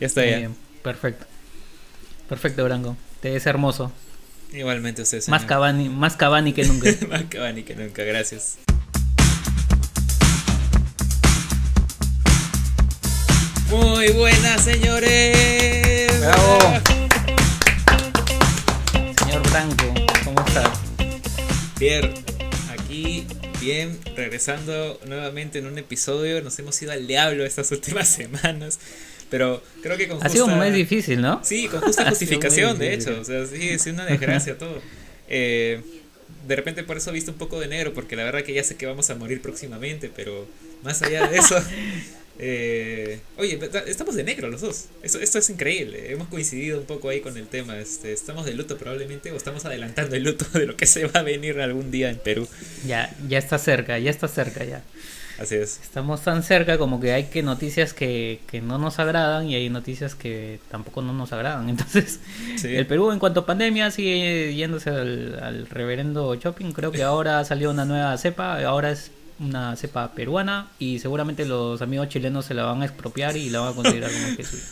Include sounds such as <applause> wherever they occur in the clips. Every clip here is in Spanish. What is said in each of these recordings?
Ya está bien, perfecto. Perfecto, Branco. Te ves hermoso. Igualmente usted, Más señor. Cavani, más Cavani que nunca. <laughs> Más Cavani que nunca, gracias. Muy buenas, señores. Bravo. Señor Branco, ¿cómo estás? Pierre, bien, regresando nuevamente en un episodio. Nos hemos ido al diablo estas últimas <laughs> semanas. Pero creo que con Ha sido un justa- mes difícil, ¿no? Sí, con justa <laughs> justificación, de hecho. O sea, sí, es una desgracia todo. Eh, de repente por eso he visto un poco de negro, porque la verdad que ya sé que vamos a morir próximamente, pero más allá de eso... <laughs> eh, oye, estamos de negro los dos. Esto, esto es increíble. Hemos coincidido un poco ahí con el tema. Este, estamos de luto probablemente o estamos adelantando el luto de lo que se va a venir algún día en Perú. Ya, ya está cerca, ya está cerca ya. Así es. Estamos tan cerca como que hay que noticias que, que no nos agradan y hay noticias que tampoco no nos agradan. <laughs> Entonces, Sí. el Perú en cuanto a pandemia sigue yéndose al, al reverendo shopping. Creo que <laughs> ahora salió una nueva cepa, ahora es una cepa peruana y seguramente los amigos chilenos se la van a expropiar y la van a considerar como que suya.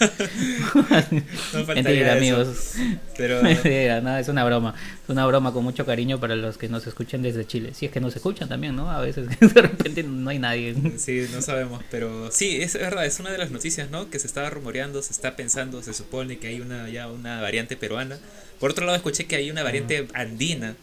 <laughs> No <laughs> Mentira, amigos. Pero <laughs> Mentira, nada, es una broma. Es una broma con mucho cariño para los que nos escuchen desde Chile. Si es que nos escuchan también, ¿no? A veces de repente no hay nadie. Sí, no sabemos, pero sí, es verdad, es una de las noticias, ¿no? Que se estaba rumoreando, se está pensando, se supone que hay una ya una variante peruana. Por otro lado, escuché que hay una variante andina,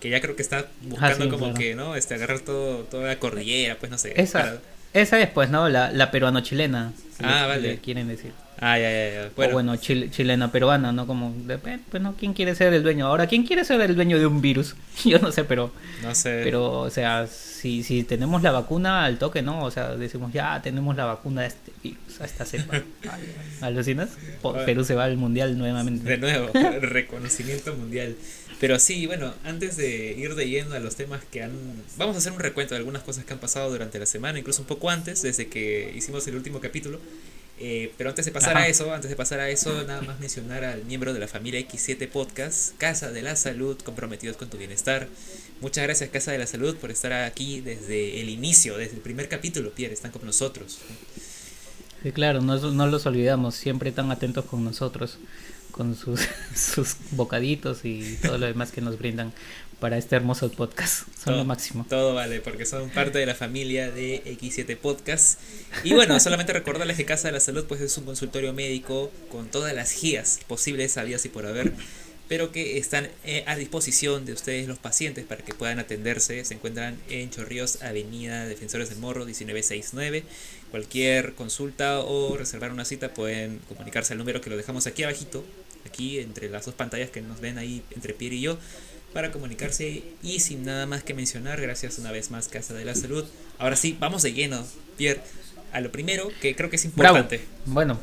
que ya creo que está buscando Ah, sí, como claro. que, ¿no? Este, agarrar todo, toda la cordillera, pues no sé. Esa, para- esa es, pues, ¿no? La, la peruano-chilena. si Ah, le- vale. le quieren decir. Ah, ya, ya, ya. o Bueno, bueno, chil- chilena-peruana, ¿no? Como, depende, pues, ¿no? ¿Quién quiere ser el dueño? Ahora, ¿quién quiere ser el dueño de un virus? <laughs> Yo no sé, pero, no sé. pero o sea, si, si tenemos la vacuna al toque, ¿no? O sea, decimos, ya tenemos la vacuna de este virus, a esta cepa. <laughs> ¿Alucinas? Perú se va al mundial nuevamente. De nuevo, <laughs> reconocimiento mundial. Pero sí, bueno, antes de ir de lleno a los temas que han... Vamos a hacer un recuento de algunas cosas que han pasado durante la semana, incluso un poco antes, desde que hicimos el último capítulo. Eh, pero antes de pasar Ajá. a eso, antes de pasar a eso, nada más mencionar al miembro de la familia X7 Podcast, Casa de la Salud, comprometidos con tu bienestar. Muchas gracias Casa de la Salud por estar aquí desde el inicio, desde el primer capítulo, Pierre, están con nosotros. Sí, claro, no, no los olvidamos, siempre tan atentos con nosotros, con sus, <laughs> sus bocaditos y todo lo demás que nos brindan para este hermoso podcast. Son lo Todo- máximo. Todo vale, porque son parte de la familia de X7 Podcast. Y bueno, <laughs> solamente recordarles que Casa de la Salud pues es un consultorio médico con todas las guías posibles, habidas y por haber, pero que están eh, a disposición de ustedes los pacientes para que puedan atenderse. Se encuentran en Chorrillos, Avenida Defensores del Morro, 1969. Cualquier consulta o reservar una cita pueden comunicarse al número que lo dejamos aquí abajito, aquí entre las dos pantallas que nos ven ahí entre Pierre y yo para comunicarse y sin nada más que mencionar, gracias una vez más Casa de la Salud. Ahora sí, vamos de lleno, Pierre, a lo primero que creo que es Bravo. importante. Bueno,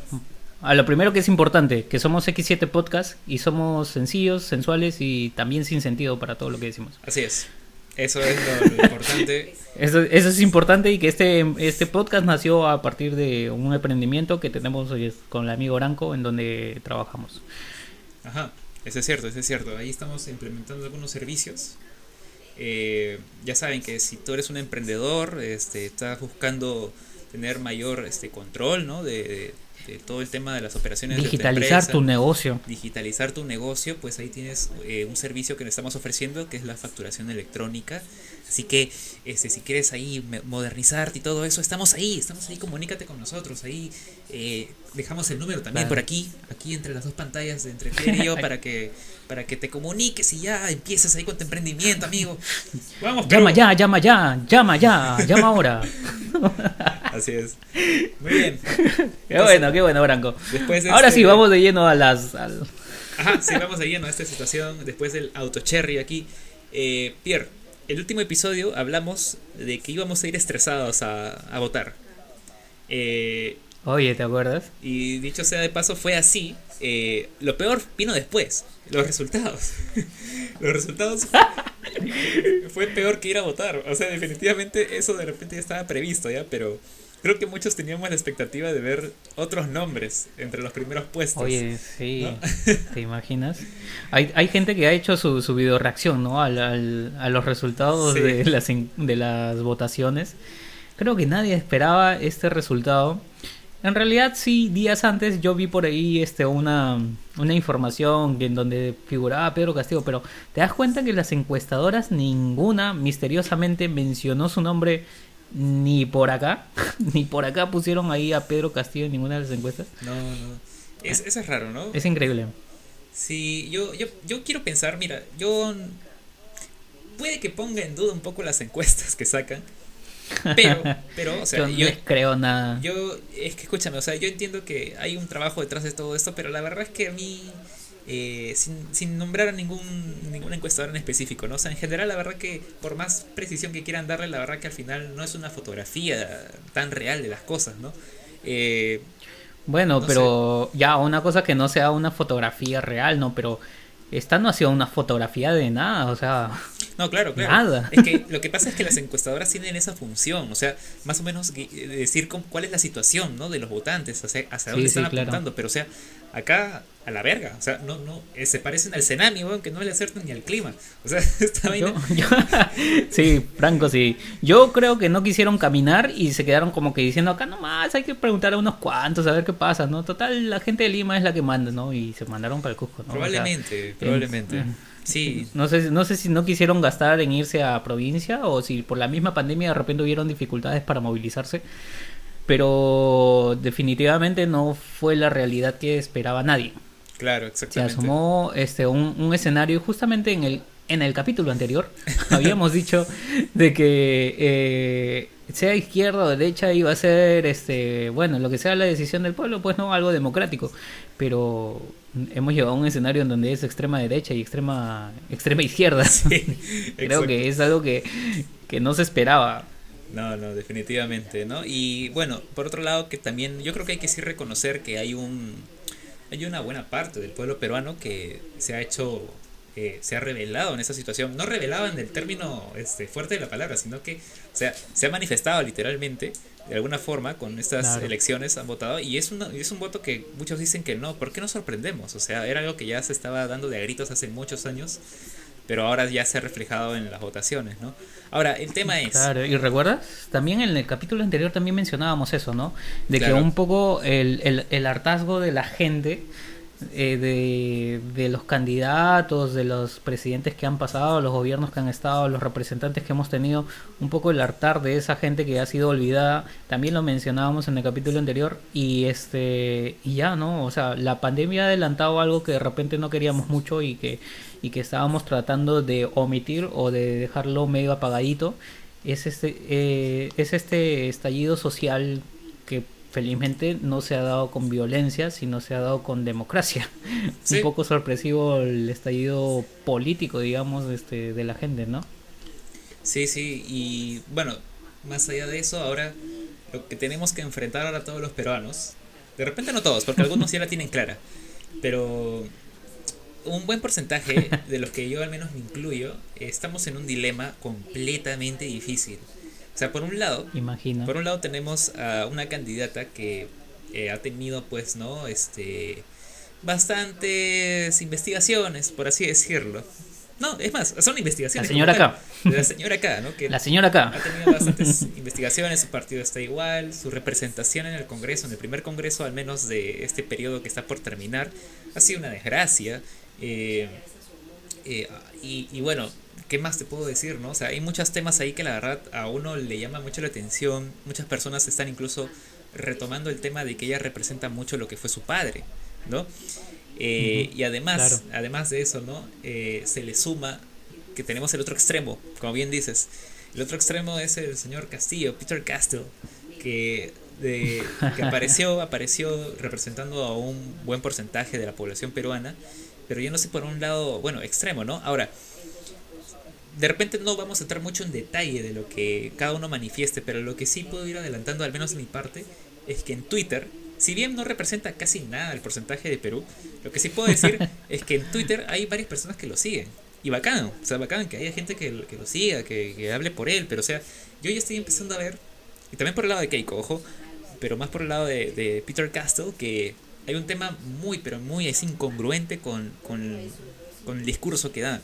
a lo primero que es importante, que somos X7 Podcast y somos sencillos, sensuales y también sin sentido para todo lo que decimos. Así es. Eso es lo, lo importante. <laughs> Eso, eso es importante y que este, este podcast nació a partir de un emprendimiento que tenemos hoy con el amigo Branco en donde trabajamos. Ajá, eso es cierto, eso es cierto. Ahí estamos implementando algunos servicios. Eh, ya saben que si tú eres un emprendedor, este, estás buscando tener mayor este, control ¿no? de, de- de todo el tema de las operaciones de Digitalizar empresa. tu negocio. digitalizar tu negocio, pues ahí tienes eh, un servicio que le estamos ofreciendo que es la facturación electrónica. Así que este, si quieres ahí modernizarte y todo eso, estamos ahí, estamos ahí, comunícate con nosotros. Ahí eh, dejamos el número también por aquí, aquí entre las dos pantallas de entre Pierre y yo <laughs> para que, para que te comuniques y ya empieces ahí con tu emprendimiento, amigo. Vamos, Llama ya, llama ya, llama ya, llama ahora. <laughs> Así es. Muy bien. <laughs> Qué bueno, qué bueno, Branco. Después de Ahora este- sí, vamos de lleno a las... al- Ajá, sí, vamos de lleno a esta situación después del auto cherry aquí. Eh, Pierre, el último episodio hablamos de que íbamos a ir estresados a, a votar. Eh, Oye, ¿te acuerdas? y dicho sea de paso, fue así. Eh, lo peor vino después, los resultados. <laughs> los resultados <laughs> fue peor que ir a votar. O sea, definitivamente eso de repente ya estaba previsto, ¿ya? Pero creo que muchos teníamos la expectativa de ver otros nombres entre los primeros puestos. Oye, sí, ¿no? ¿te imaginas? Hay, hay gente que ha hecho su, su video reacción, ¿no? Al, al- a los resultados Sí. de, las, de las votaciones. Creo que nadie esperaba este resultado. en realidad sí, días antes yo vi por ahí este una, una información en donde figuraba Pedro Castillo, pero te das cuenta que las encuestadoras ninguna misteriosamente mencionó su nombre ni por acá, <laughs> ni por acá pusieron ahí a Pedro Castillo en ninguna de las encuestas. No, no. Es, eso es raro, ¿no? Es increíble. Sí, yo, yo, yo quiero pensar, mira, yo puede que ponga en duda un poco las encuestas que sacan, pero, <laughs> pero, o sea, yo no les creo nada. Yo, es que escúchame, o sea, yo entiendo que hay un trabajo detrás de todo esto, pero la verdad es que a mí, eh, sin, sin nombrar a ningún, ningún encuestador en específico, ¿no? O sea, en general, la verdad que por más precisión que quieran darle, la verdad que al final no es una fotografía tan real de las cosas, ¿no? Eh, bueno, pero ya, una cosa que no sea una fotografía real, ¿no? Pero esta no ha sido una fotografía de nada, o sea. No, claro, claro. Nada. Es que lo que pasa es que las encuestadoras tienen esa función, o sea, más o menos decir cuál es la situación, ¿no? De los votantes, hacia, hacia dónde están apuntando, pero o sea, acá a la verga. O sea, no, no, eh, se parecen al Cenami, weón, que no le acertan ni al clima. O sea, <laughs> esta vaina. <laughs> sí, Franco, sí. Yo creo que no quisieron caminar y se quedaron como que diciendo acá nomás hay que preguntar a unos cuantos a ver qué pasa, ¿no? Total, la gente de Lima es la que manda, ¿no? Y se mandaron para el Cusco, ¿no? Probablemente, probablemente. sí. No sé, no sé si no quisieron gastar en irse a provincia o si por la misma pandemia de repente hubieron dificultades para movilizarse pero definitivamente no fue la realidad que esperaba nadie. Claro, exactamente. Se asomó este, un, un escenario justamente en el, en el capítulo anterior. <laughs> habíamos dicho de que eh, sea izquierda o derecha iba a ser, este, bueno, lo que sea la decisión del pueblo, pues no, algo democrático. Pero hemos llegado a un escenario en donde es extrema derecha y extrema, extrema izquierda. <laughs> Creo que es algo que, que no se esperaba. No, no, definitivamente, ¿no? Y bueno, por otro lado, que también yo creo que hay que sí reconocer que hay un hay una buena parte del pueblo peruano que se ha hecho, eh, se ha revelado en esa situación. No revelado en el término este, fuerte de la palabra, sino que o sea, se ha manifestado literalmente de alguna forma con estas elecciones, han votado y es, una, es un voto que muchos dicen que no. ¿Por qué nos sorprendemos? O sea, era algo que ya se estaba dando de gritos hace muchos años pero ahora ya se ha reflejado en las votaciones, ¿no? Ahora, el tema es... Claro, y recuerdas, también en el capítulo anterior también mencionábamos eso, ¿no? De que un poco el, el, el hartazgo de la gente eh, de, de, los candidatos, de los presidentes que han pasado, los gobiernos que han estado, los representantes que hemos tenido, un poco el hartar de esa gente que ha sido olvidada, también lo mencionábamos en el capítulo anterior y este y ya, ¿no? O sea, la pandemia ha adelantado algo que de repente no queríamos mucho y que y que estábamos tratando de omitir o de dejarlo medio apagadito. Es este eh, es este estallido social que felizmente no se ha dado con violencia, sino se ha dado con democracia. <laughs> Un poco sorpresivo el estallido político, digamos, este, de la gente, ¿no? Sí, sí, y bueno, más allá de eso, ahora lo que tenemos que enfrentar ahora todos los peruanos, de repente no todos, porque algunos ya la tienen clara, pero un buen porcentaje <laughs> de los que yo al menos me incluyo, estamos en un dilema completamente difícil. O sea, por un lado, por un lado tenemos a una candidata que eh, ha tenido, pues, ¿no? Este, bastantes investigaciones, por así decirlo. No, es más, son investigaciones. La señora acá. La señora acá, ¿no? la señora acá. Ha tenido bastantes investigaciones, su partido está igual, su representación en el Congreso, en el primer Congreso al menos de este periodo que está por terminar, ha sido una desgracia. Eh, eh, y, y bueno, ¿qué más te puedo decir, no? O sea, hay muchos temas ahí que la verdad a uno le llama mucho la atención. Muchas personas están incluso retomando el tema de que ella representa mucho lo que fue su padre, ¿no? Eh, y además, además de eso, ¿no? Eh, se le suma que tenemos el otro extremo, como bien dices. El otro extremo es el señor Castillo, Peter Castle, que, de, que apareció, apareció representando a un buen porcentaje de la población peruana, pero yo no sé por un lado, bueno, extremo, ¿no? Ahora, de repente no vamos a entrar mucho en detalle de lo que cada uno manifieste, pero lo que sí puedo ir adelantando, al menos de mi parte, es que en Twitter, si bien no representa casi nada el porcentaje de Perú, lo que sí puedo decir <laughs> es que en Twitter hay varias personas que lo siguen. Y bacán, o sea, bacán que haya gente que, que lo siga, que, hable por él, pero o sea, yo ya estoy empezando a ver, y también por el lado de Keiko, ojo, pero más por el lado de, de Peter Castle, que hay un tema muy, pero muy es incongruente con, con, con el discurso que da.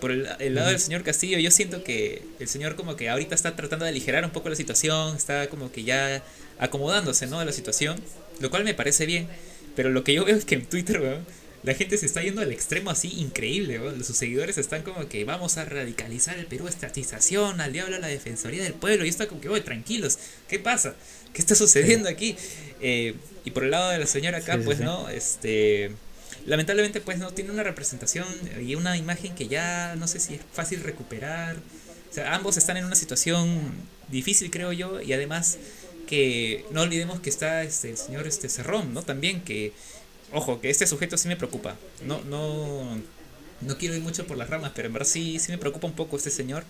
por el, lado del señor Castillo, yo siento que el señor como que ahorita está tratando de aligerar un poco la situación, está como que ya acomodándose, ¿no? A la situación, lo cual me parece bien. Pero lo que yo veo es que en Twitter, la gente se está yendo al extremo así increíble. Sus seguidores están como que vamos a radicalizar el Perú, estatización, al diablo a la defensoría del pueblo. Y está como que, oye, tranquilos, ¿qué pasa? ¿Qué está sucediendo aquí? Eh, y por el lado de la señora acá, pues, ¿no? Este lamentablemente pues no tiene una representación y una imagen que ya no sé si es fácil recuperar. O sea, ambos están en una situación difícil creo yo y además que no olvidemos que está este el señor este Cerrón, ¿no? También que ojo, que este sujeto sí me preocupa. No no no quiero ir mucho por las ramas, pero en verdad sí sí me preocupa un poco este señor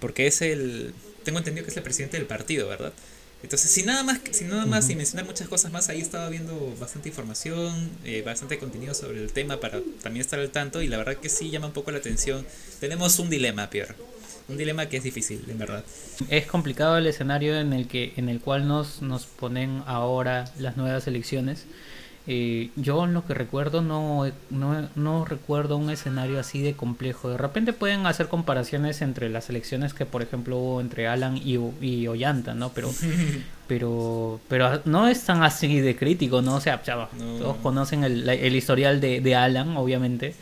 porque es el tengo entendido que es el presidente del partido, ¿verdad? Entonces, sin nada más, sin nada más, sin mencionar muchas cosas más, ahí estaba viendo bastante información, eh, bastante contenido sobre el tema para también estar al tanto y la verdad que sí llama un poco la atención. Tenemos un dilema, Pierre. Un dilema que es difícil, en verdad. Es complicado el escenario en el que en el cual nos, nos ponen ahora las nuevas elecciones. Eh, yo lo que recuerdo no, no, no, recuerdo un escenario así de complejo. De repente pueden hacer comparaciones entre las elecciones que por ejemplo hubo entre Alan y, y Ollanta, ¿no? Pero, <laughs> pero, pero no es tan así de crítico, ¿no? O sea, todos conocen el, el historial de, de, Alan, obviamente.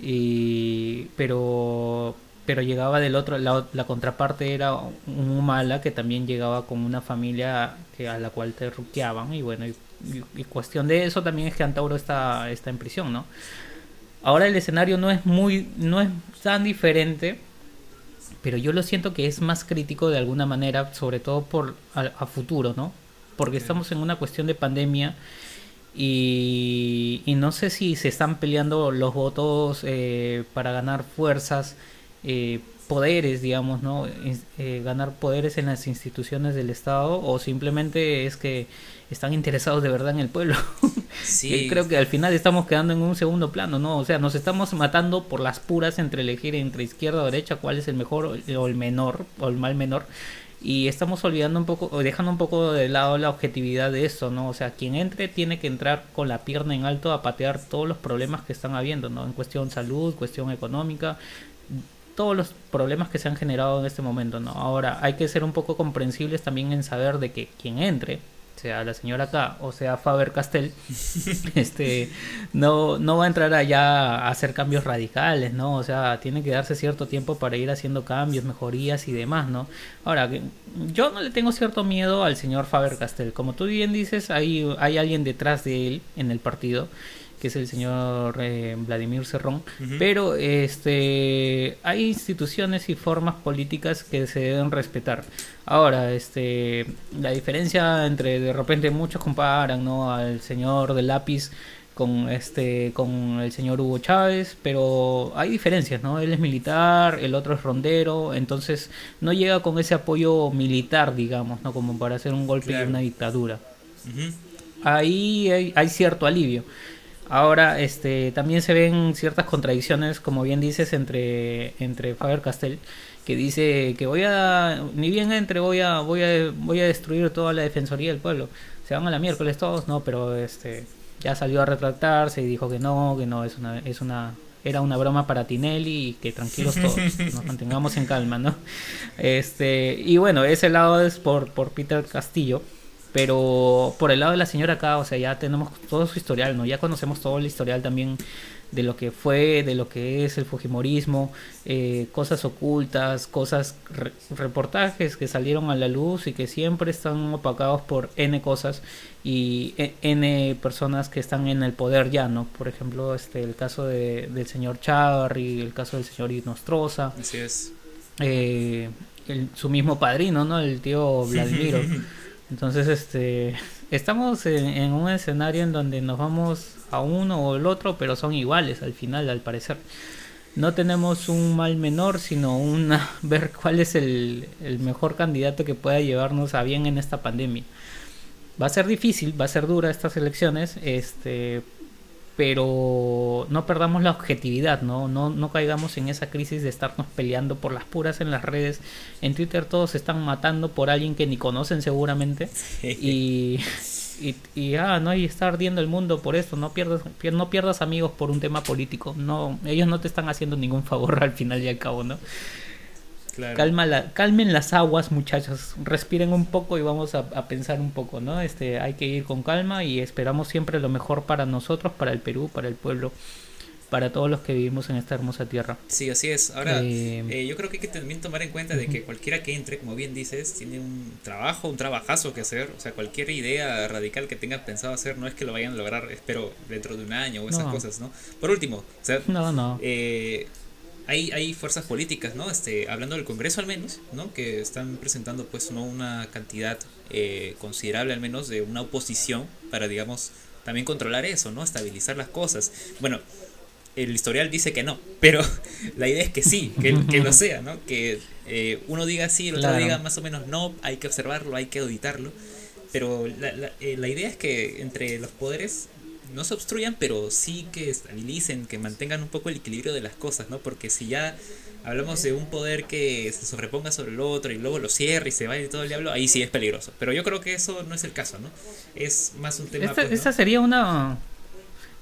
Y, pero pero llegaba del otro la, la contraparte era un Humala que también llegaba con una familia que a la cual te ruqueaban y bueno y y, cuestión de eso también es que Antauro está, está en prisión, ¿no? Ahora el escenario no es muy, no es tan diferente, pero yo lo siento que es más crítico de alguna manera, sobre todo por a, futuro, ¿no? Porque estamos en una cuestión de pandemia y, y, no sé si se están peleando los votos eh, para ganar fuerzas, eh, poderes, digamos, ¿no? Eh, ganar poderes en las instituciones del Estado o simplemente es que están interesados de verdad en el pueblo. <laughs> Sí. creo que al final estamos quedando en un segundo plano, ¿no? O sea, nos estamos matando por las puras entre elegir entre izquierda o derecha cuál es el mejor o el menor o el mal menor. Y estamos olvidando un poco, o dejando un poco de lado la objetividad de eso, ¿no? O sea, quien entre tiene que entrar con la pierna en alto a patear todos los problemas que están habiendo, ¿no? En cuestión salud, cuestión económica, todos los problemas que se han generado en este momento, ¿no? Ahora, hay que ser un poco comprensibles también en saber de que quien entre sea la señora K o sea Faber Castell, <laughs> este, no, no va a entrar allá a hacer cambios radicales, ¿no? O sea, tiene que darse cierto tiempo para ir haciendo cambios, mejorías y demás, ¿no? Ahora, yo no le tengo cierto miedo al señor Faber Castell. Como tú bien dices, hay, hay alguien detrás de él en el partido que es el señor eh, Vladimir Cerrón, pero este hay instituciones y formas políticas que se deben respetar. Ahora, este la diferencia entre de repente muchos comparan, ¿no? al señor del lápiz con este con el señor Hugo Chávez, pero hay diferencias, ¿no? Él es militar, el otro es rondero, entonces no llega con ese apoyo militar, digamos, ¿no? Como para hacer un golpe de una dictadura. Ahí hay, hay, cierto alivio. Ahora, este, también se ven ciertas contradicciones, como bien dices, entre, entre Faber Castell, que dice que voy a, ni bien entre, voy a, voy a, voy a destruir toda la defensoría del pueblo. Se van a la miércoles todos, no, pero este, ya salió a retractarse y dijo que no, que no, es una, es una, era una broma para Tinelli y que tranquilos todos, <laughs> nos mantengamos en calma, ¿no? Este, y bueno, ese lado es por, por Peter Castillo pero por el lado de la señora acá, o sea, ya tenemos todo su historial, ¿no? Ya conocemos todo el historial también de lo que fue, de lo que es el Fujimorismo, eh, cosas ocultas, cosas, reportajes que salieron a la luz y que siempre están opacados por N cosas y e, N personas que están en el poder ya, ¿no? Por ejemplo, este, el caso de, del señor Chavarri, el caso del señor Inostroza. Así es. Eh, su mismo padrino, ¿no? El tío <laughs> Vladimiro. Entonces, este, estamos en, un escenario en donde nos vamos a uno o el otro, pero son iguales al final, al parecer. No tenemos un mal menor, sino una <laughs> ver cuál es el, el mejor candidato que pueda llevarnos a bien en esta pandemia. Va a ser difícil, va a ser dura estas elecciones, este, pero no perdamos la objetividad, ¿no? No, no caigamos en esa crisis de estarnos peleando por las puras en las redes. En Twitter todos se están matando por alguien que ni conocen seguramente. Y, y, y ah, no hay está ardiendo el mundo por esto, no pierdas, pier- no pierdas amigos por un tema político, no, ellos no te están haciendo ningún favor al final y al cabo, ¿no? Claro. Calma la, calmen las aguas, muchachos. Respiren un poco y vamos a, a pensar un poco, ¿no? Este, hay que ir con calma y esperamos siempre lo mejor para nosotros, para el Perú, para el pueblo, para todos los que vivimos en esta hermosa tierra. Sí, así es. Ahora, Eh, eh, yo creo que hay que también tomar en cuenta de que cualquiera que entre, como bien dices, tiene un trabajo, un trabajazo que hacer. O sea, cualquier idea radical que tengan pensado hacer no es que lo vayan a lograr, espero, dentro de un año o esas No. cosas, ¿no? Por último, o sea, No, no. eh, hay, hay fuerzas políticas, ¿no? Este, hablando del Congreso al menos, ¿no? Que están presentando pues no una cantidad eh, considerable al menos de una oposición para, digamos, también controlar eso, ¿no? Estabilizar las cosas. Bueno, el historial dice que no, pero <laughs> la idea es que sí, que, que lo sea, ¿no? Que eh, uno diga sí, el otro Claro. diga más o menos no, hay que observarlo, hay que auditarlo. Pero la, la, eh, la idea es que entre los poderes no se obstruyan, pero sí que estabilicen, que mantengan un poco el equilibrio de las cosas, ¿no? Porque si ya hablamos de un poder que se sobreponga sobre el otro y luego lo cierre y se vaya y todo el diablo, ahí sí es peligroso. Pero yo creo que eso no es el caso, ¿no? Es más un tema... Esta, pues, ¿no? esta sería una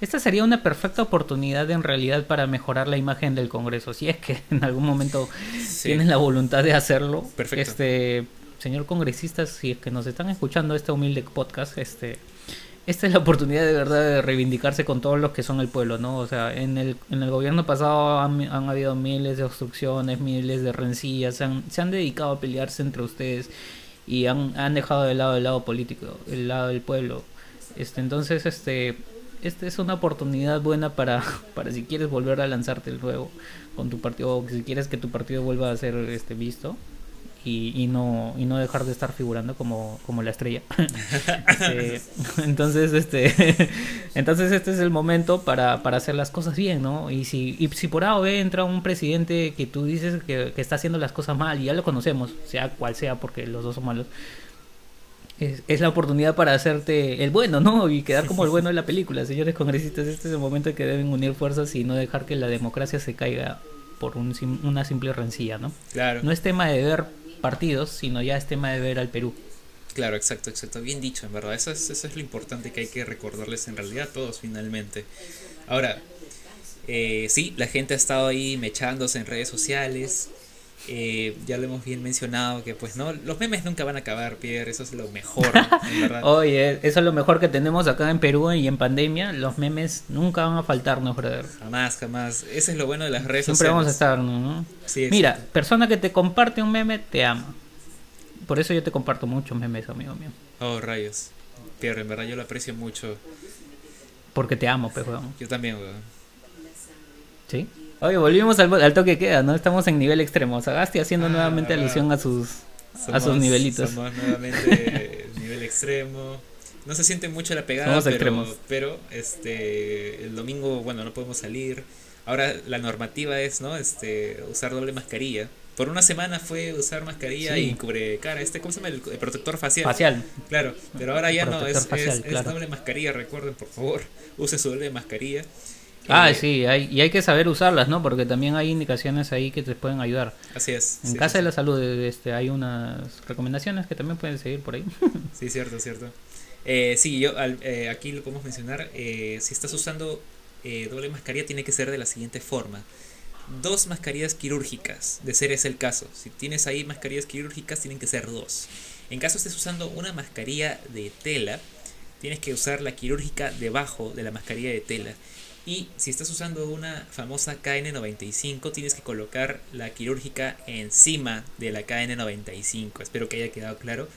esta sería una perfecta oportunidad en realidad para mejorar la imagen del Congreso, si es que <laughs> en algún momento Sí. tienen la voluntad de hacerlo. Perfecto. Este, señor congresista, si es que nos están escuchando este humilde podcast, este esta es la oportunidad de verdad de reivindicarse con todos los que son el pueblo, ¿no? O sea, en el, en el gobierno pasado han, han habido miles de obstrucciones, miles de rencillas, se han, se han dedicado a pelearse entre ustedes y han, han dejado de lado el lado político, el lado del pueblo. Este, entonces, este, esta es una oportunidad buena para, <laughs> para si quieres volver a lanzarte el juego con tu partido, o si quieres que tu partido vuelva a ser este visto y, y no y no dejar de estar figurando como, como la estrella. <laughs> Este, entonces, este <laughs> entonces este es el momento para, para hacer las cosas bien, ¿no? Y si, y si por A o B entra un presidente que tú dices que, que está haciendo las cosas mal, y ya lo conocemos, sea cual sea, porque los dos son malos, es, es la oportunidad para hacerte el bueno, ¿no? Y quedar como el bueno de la película. Señores congresistas, este es el momento en que deben unir fuerzas y no dejar que la democracia se caiga por un, una simple rencilla, ¿no? Claro. No es tema de ver partidos, sino ya es tema de ver al Perú. Claro, exacto, exacto. Bien dicho, en verdad. Eso es, eso es lo importante que hay que recordarles en realidad a todos finalmente. Ahora, eh, sí, la gente ha estado ahí mechándose en redes sociales. Eh, ya lo hemos bien mencionado que pues no, los memes nunca van a acabar, Pierre, eso es lo mejor, en <laughs> verdad. Oye, eso es lo mejor que tenemos acá en Perú y en pandemia. Los memes nunca van a faltarnos, brother. Jamás, jamás. Ese es lo bueno de las redes Siempre sociales. vamos a estar, ¿no? Sí, Mira, persona que te comparte un meme, te ama. Por eso yo te comparto muchos memes, amigo mío. Oh, rayos. Pierre, en verdad yo lo aprecio mucho. Porque te amo, pues, weón. Yo también, weón. ¿Sí? Oye, volvimos al, al toque que queda, ¿no? Estamos en nivel extremo. Sagasti haciendo Ah, nuevamente alusión a sus, a sus nivelitos. Somos nuevamente <laughs> nivel extremo. No se siente mucho la pegada, Somos pero, extremos. pero este el domingo, bueno, no podemos salir. Ahora la normativa es, ¿no? Este, usar doble mascarilla. Por una semana fue usar mascarilla Sí. y cubre cara. Este, ¿cómo se llama? El, el protector facial. Facial. Claro, pero ahora ya no, es, facial, es- es doble mascarilla, recuerden, por favor, <laughs> usen su doble mascarilla. Ah, Eh, sí, hay, y hay que saber usarlas, ¿no? Porque también hay indicaciones ahí que te pueden ayudar. Así es. En sí, Casa sí, de la. Salud este, hay unas recomendaciones que también pueden seguir por ahí. <laughs> Sí, cierto, cierto. Eh, sí, yo al- eh, aquí lo podemos mencionar. eh, si estás usando eh, doble mascarilla, tiene que ser de la siguiente forma: dos mascarillas quirúrgicas, de ser ese el caso. Si tienes ahí mascarillas quirúrgicas, tienen que ser dos. En caso estés usando una mascarilla de tela, tienes que usar la quirúrgica debajo de la mascarilla de tela. Y si estás usando una famosa KN95, tienes que colocar la quirúrgica encima de la KN95. Espero que haya quedado claro.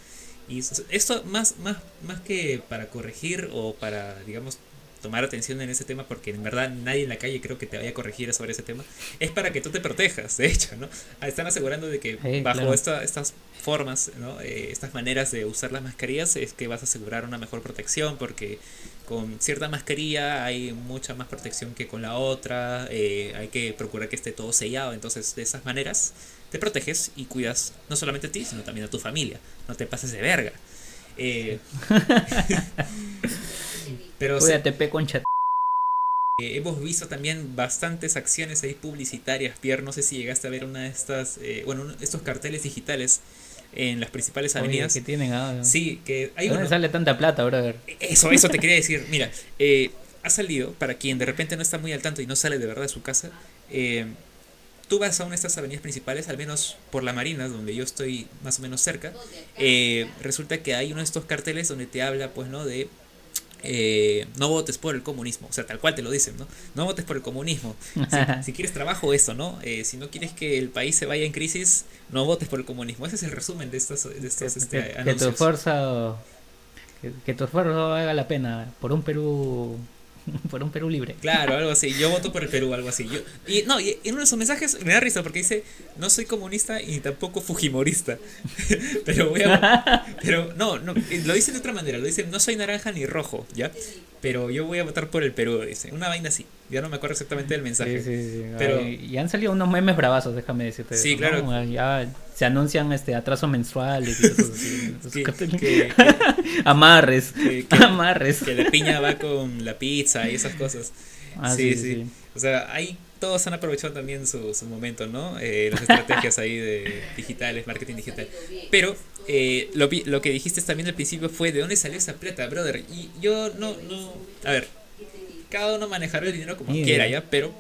Y esto más, más, más que para corregir o para, digamos, tomar atención en ese tema, porque en verdad nadie en la calle creo que te vaya a corregir sobre ese tema, es para que tú te protejas, de hecho, ¿no? Ah, Están asegurando de que Sí, bajo claro. esta- estas formas, ¿no? Eh, estas maneras de usar las mascarillas es que vas a asegurar una mejor protección, porque con cierta mascarilla hay mucha más protección que con la otra, eh, hay que procurar que esté todo sellado, entonces de esas maneras te proteges y cuidas no solamente a ti, sino también a tu familia, no te pases de verga. Eh, <laughs> pero Cuídate, pe concha. eh, hemos visto también bastantes acciones ahí publicitarias, Pierre, no sé si llegaste a ver una de estas, eh, bueno, estos carteles digitales en las principales Oye, avenidas. que tienen ahora. Sí, que hay ¿De dónde uno. sale tanta plata, brother? Eso, eso te <laughs> quería decir. Mira, eh, ha salido, para quien de repente no está muy al tanto y no sale de verdad de su casa, eh, tú vas a una de estas avenidas principales, al menos por la Marina, donde yo estoy más o menos cerca, eh, resulta que hay uno de estos carteles donde te habla, pues, ¿no? De eh, no votes por el comunismo, o sea, tal cual te lo dicen, ¿no? No votes por el comunismo. Si, <laughs> si quieres trabajo, eso, ¿no? Eh, si no quieres que el país se vaya en crisis, no votes por el comunismo. Ese es el resumen de estos, de estos que, este, que- que tu anuncios. esfuerzo que, que tu esfuerzo haga la pena por un Perú <laughs> por un Perú libre. Claro, algo así. Yo voto por el <laughs> Perú, algo así. Yo, y no, y en uno de sus mensajes me da risa porque dice, no soy comunista y tampoco fujimorista. <laughs> pero voy a... Pero no, no, lo dice de otra manera. Lo dice, no soy naranja ni rojo, ¿ya? Pero yo voy a votar por el Perú, dice. Una vaina así. Ya no me acuerdo exactamente del mensaje. Sí, sí, sí. Pero- Ay, y han salido unos memes bravazos, déjame decirte. Sí, eso, claro. ¿no? Ya se anuncian este atraso menstrual y <laughs> cosas así. Que, que- <laughs> que- amarres, que- amarres. que la piña va con la pizza y esas cosas. Ah, sí, sí. O sea, ahí todos han aprovechado también su, su momento, ¿no? Eh, las estrategias ahí de digitales, marketing digital. Pero eh, lo, que dijiste también al principio fue de dónde salió esa plata, brother. Y yo no, no, a ver, cada uno manejará el dinero como quiera. ¿ya? Pero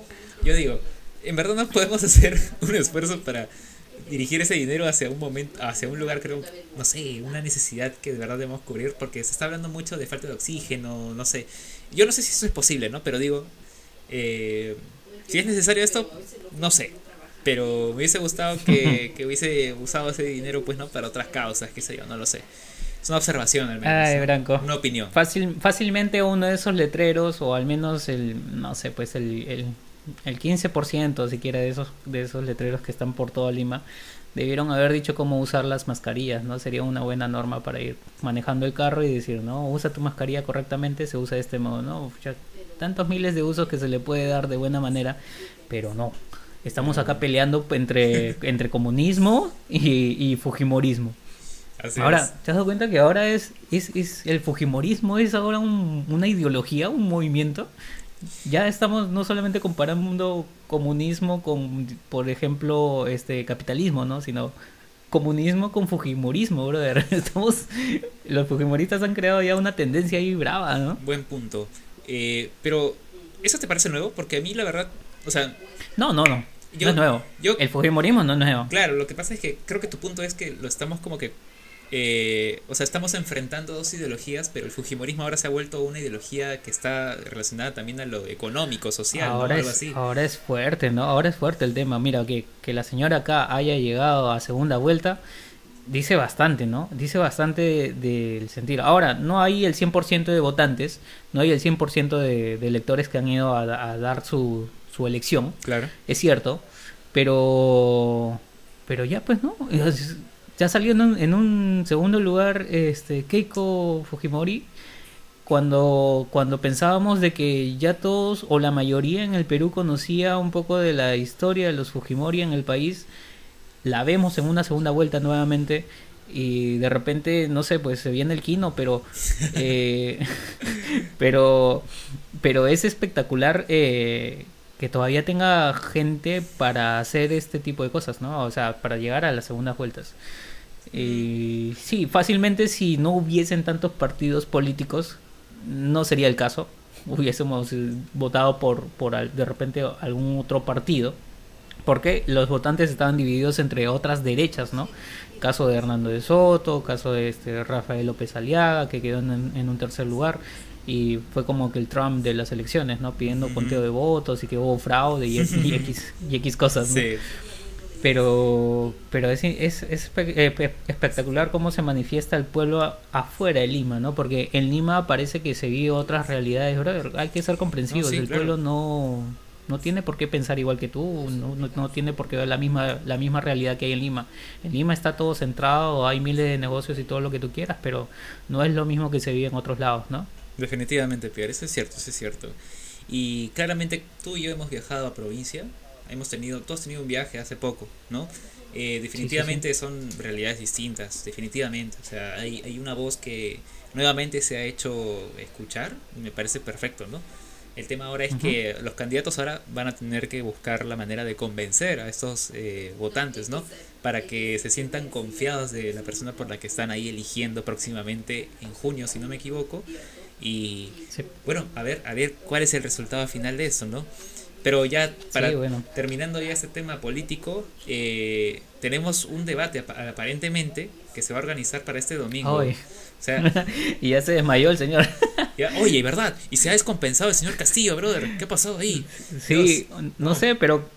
yo digo, en verdad no podemos <laughs> hacer un esfuerzo para dirigir ese dinero hacia un momento, hacia un lugar, creo, no sé, una necesidad que de verdad debemos cubrir, porque se está hablando mucho de falta de oxígeno, no sé. Yo no sé si eso es posible, ¿no? Pero digo, eh, si es necesario esto, no sé. Pero me hubiese gustado que, <laughs> que hubiese usado ese dinero, pues, ¿no? Para otras causas, qué sé yo, no lo sé. Es una observación, al menos. Ay. Branco. Una opinión. Fácil, fácilmente uno de esos letreros, o al menos el, no sé, pues el, el, el 15% siquiera de esos, de esos letreros que están por toda Lima, debieron haber dicho cómo usar las mascarillas, ¿no? Sería una buena norma para ir manejando el carro y decir, no, usa tu mascarilla correctamente, se usa de este modo, ¿no? Ya tantos miles de usos que se le puede dar de buena manera, pero no. Estamos acá peleando entre, <laughs> entre comunismo y, y fujimorismo. Así Ahora, es. ¿te has dado cuenta que ahora es, es, es el Fujimorismo es ahora un- una ideología, un movimiento? Ya estamos no solamente comparando comunismo con, por ejemplo, este capitalismo, ¿no? Sino comunismo con Fujimorismo, brother. <laughs> Estamos, los Fujimoristas han creado ya una tendencia ahí brava, ¿no? Buen punto. Eh, pero, ¿eso te parece nuevo? Porque a mí, la verdad, o sea, No, no, no. Yo- no es nuevo. yo- El Fujimorismo no es nuevo. Claro, lo que pasa es que creo que tu punto es que lo estamos como que. eh, o sea, estamos enfrentando dos ideologías, pero el Fujimorismo ahora se ha vuelto una ideología que está relacionada también a lo económico, social, ¿no? Ahora algo es, así. ahora es fuerte, ¿no? Ahora es fuerte el tema. Mira, que, que la señora acá haya llegado a segunda vuelta, dice bastante, ¿no? Dice bastante de- del sentir. Ahora, no hay el 100% de votantes, no hay el 100% de, de electores que han ido a, a dar su, su elección, Claro. es cierto, pero pero ya pues no, <laughs> ya salió en un, en un segundo lugar este Keiko Fujimori cuando cuando pensábamos de que ya todos o la mayoría en el Perú conocía un poco de la historia de los Fujimori en el país, la vemos en una segunda vuelta nuevamente y de repente no sé pues se viene el quino pero <laughs> eh, <laughs> pero pero es espectacular eh, que todavía tenga gente para hacer este tipo de cosas, ¿no? O sea, para llegar a las segundas vueltas. Y sí, fácilmente si no hubiesen tantos partidos políticos, no sería el caso. <laughs> Hubiésemos eh, votado por, por de repente algún otro partido. Porque los votantes estaban divididos entre otras derechas, ¿no? Caso de Hernando de Soto, caso de este Rafael López Aliaga, que quedó en, en un tercer lugar. Y fue como que el Trump de las elecciones, ¿no? Pidiendo Ujú. conteo de votos y que hubo fraude y, y <laughs> X, y X cosas, ¿no? Sí. Pero, pero es, es, eh, pe- espectacular cómo se manifiesta el pueblo afuera de Lima, ¿no? Porque en Lima parece que se vive otras realidades, brother. Hay que ser comprensivos. No, sí, el claro. pueblo no, no tiene por qué pensar igual que tú, no, no, no tiene por qué ver la misma, la misma realidad que hay en Lima. En Lima está todo centrado, hay miles de negocios y todo lo que tú quieras, pero no es lo mismo que se vive en otros lados, ¿no? Definitivamente, Pierre, eso es cierto, eso es cierto. Y claramente tú y yo hemos viajado a provincia, hemos tenido, tú has tenido un viaje hace poco, ¿no? Eh, definitivamente son realidades distintas, definitivamente. O sea, hay, hay una voz que nuevamente se ha hecho escuchar, y me parece perfecto, ¿no? El tema ahora es que los candidatos ahora van a tener que buscar la manera de convencer a estos eh, votantes, ¿no? Para que se sientan confiados de la persona por la que están ahí eligiendo próximamente en junio, si no me equivoco. Y bueno, a ver, a ver cuál es el resultado final de eso, ¿no? Pero ya para terminando ya este tema político, eh, tenemos un debate aparentemente que se va a organizar para este domingo. O sea, <laughs> y ya se desmayó el señor. <laughs> oye, ¿verdad? Y se ha descompensado el señor Castillo, brother. ¿Qué ha pasado ahí? Sí, no, sé, pero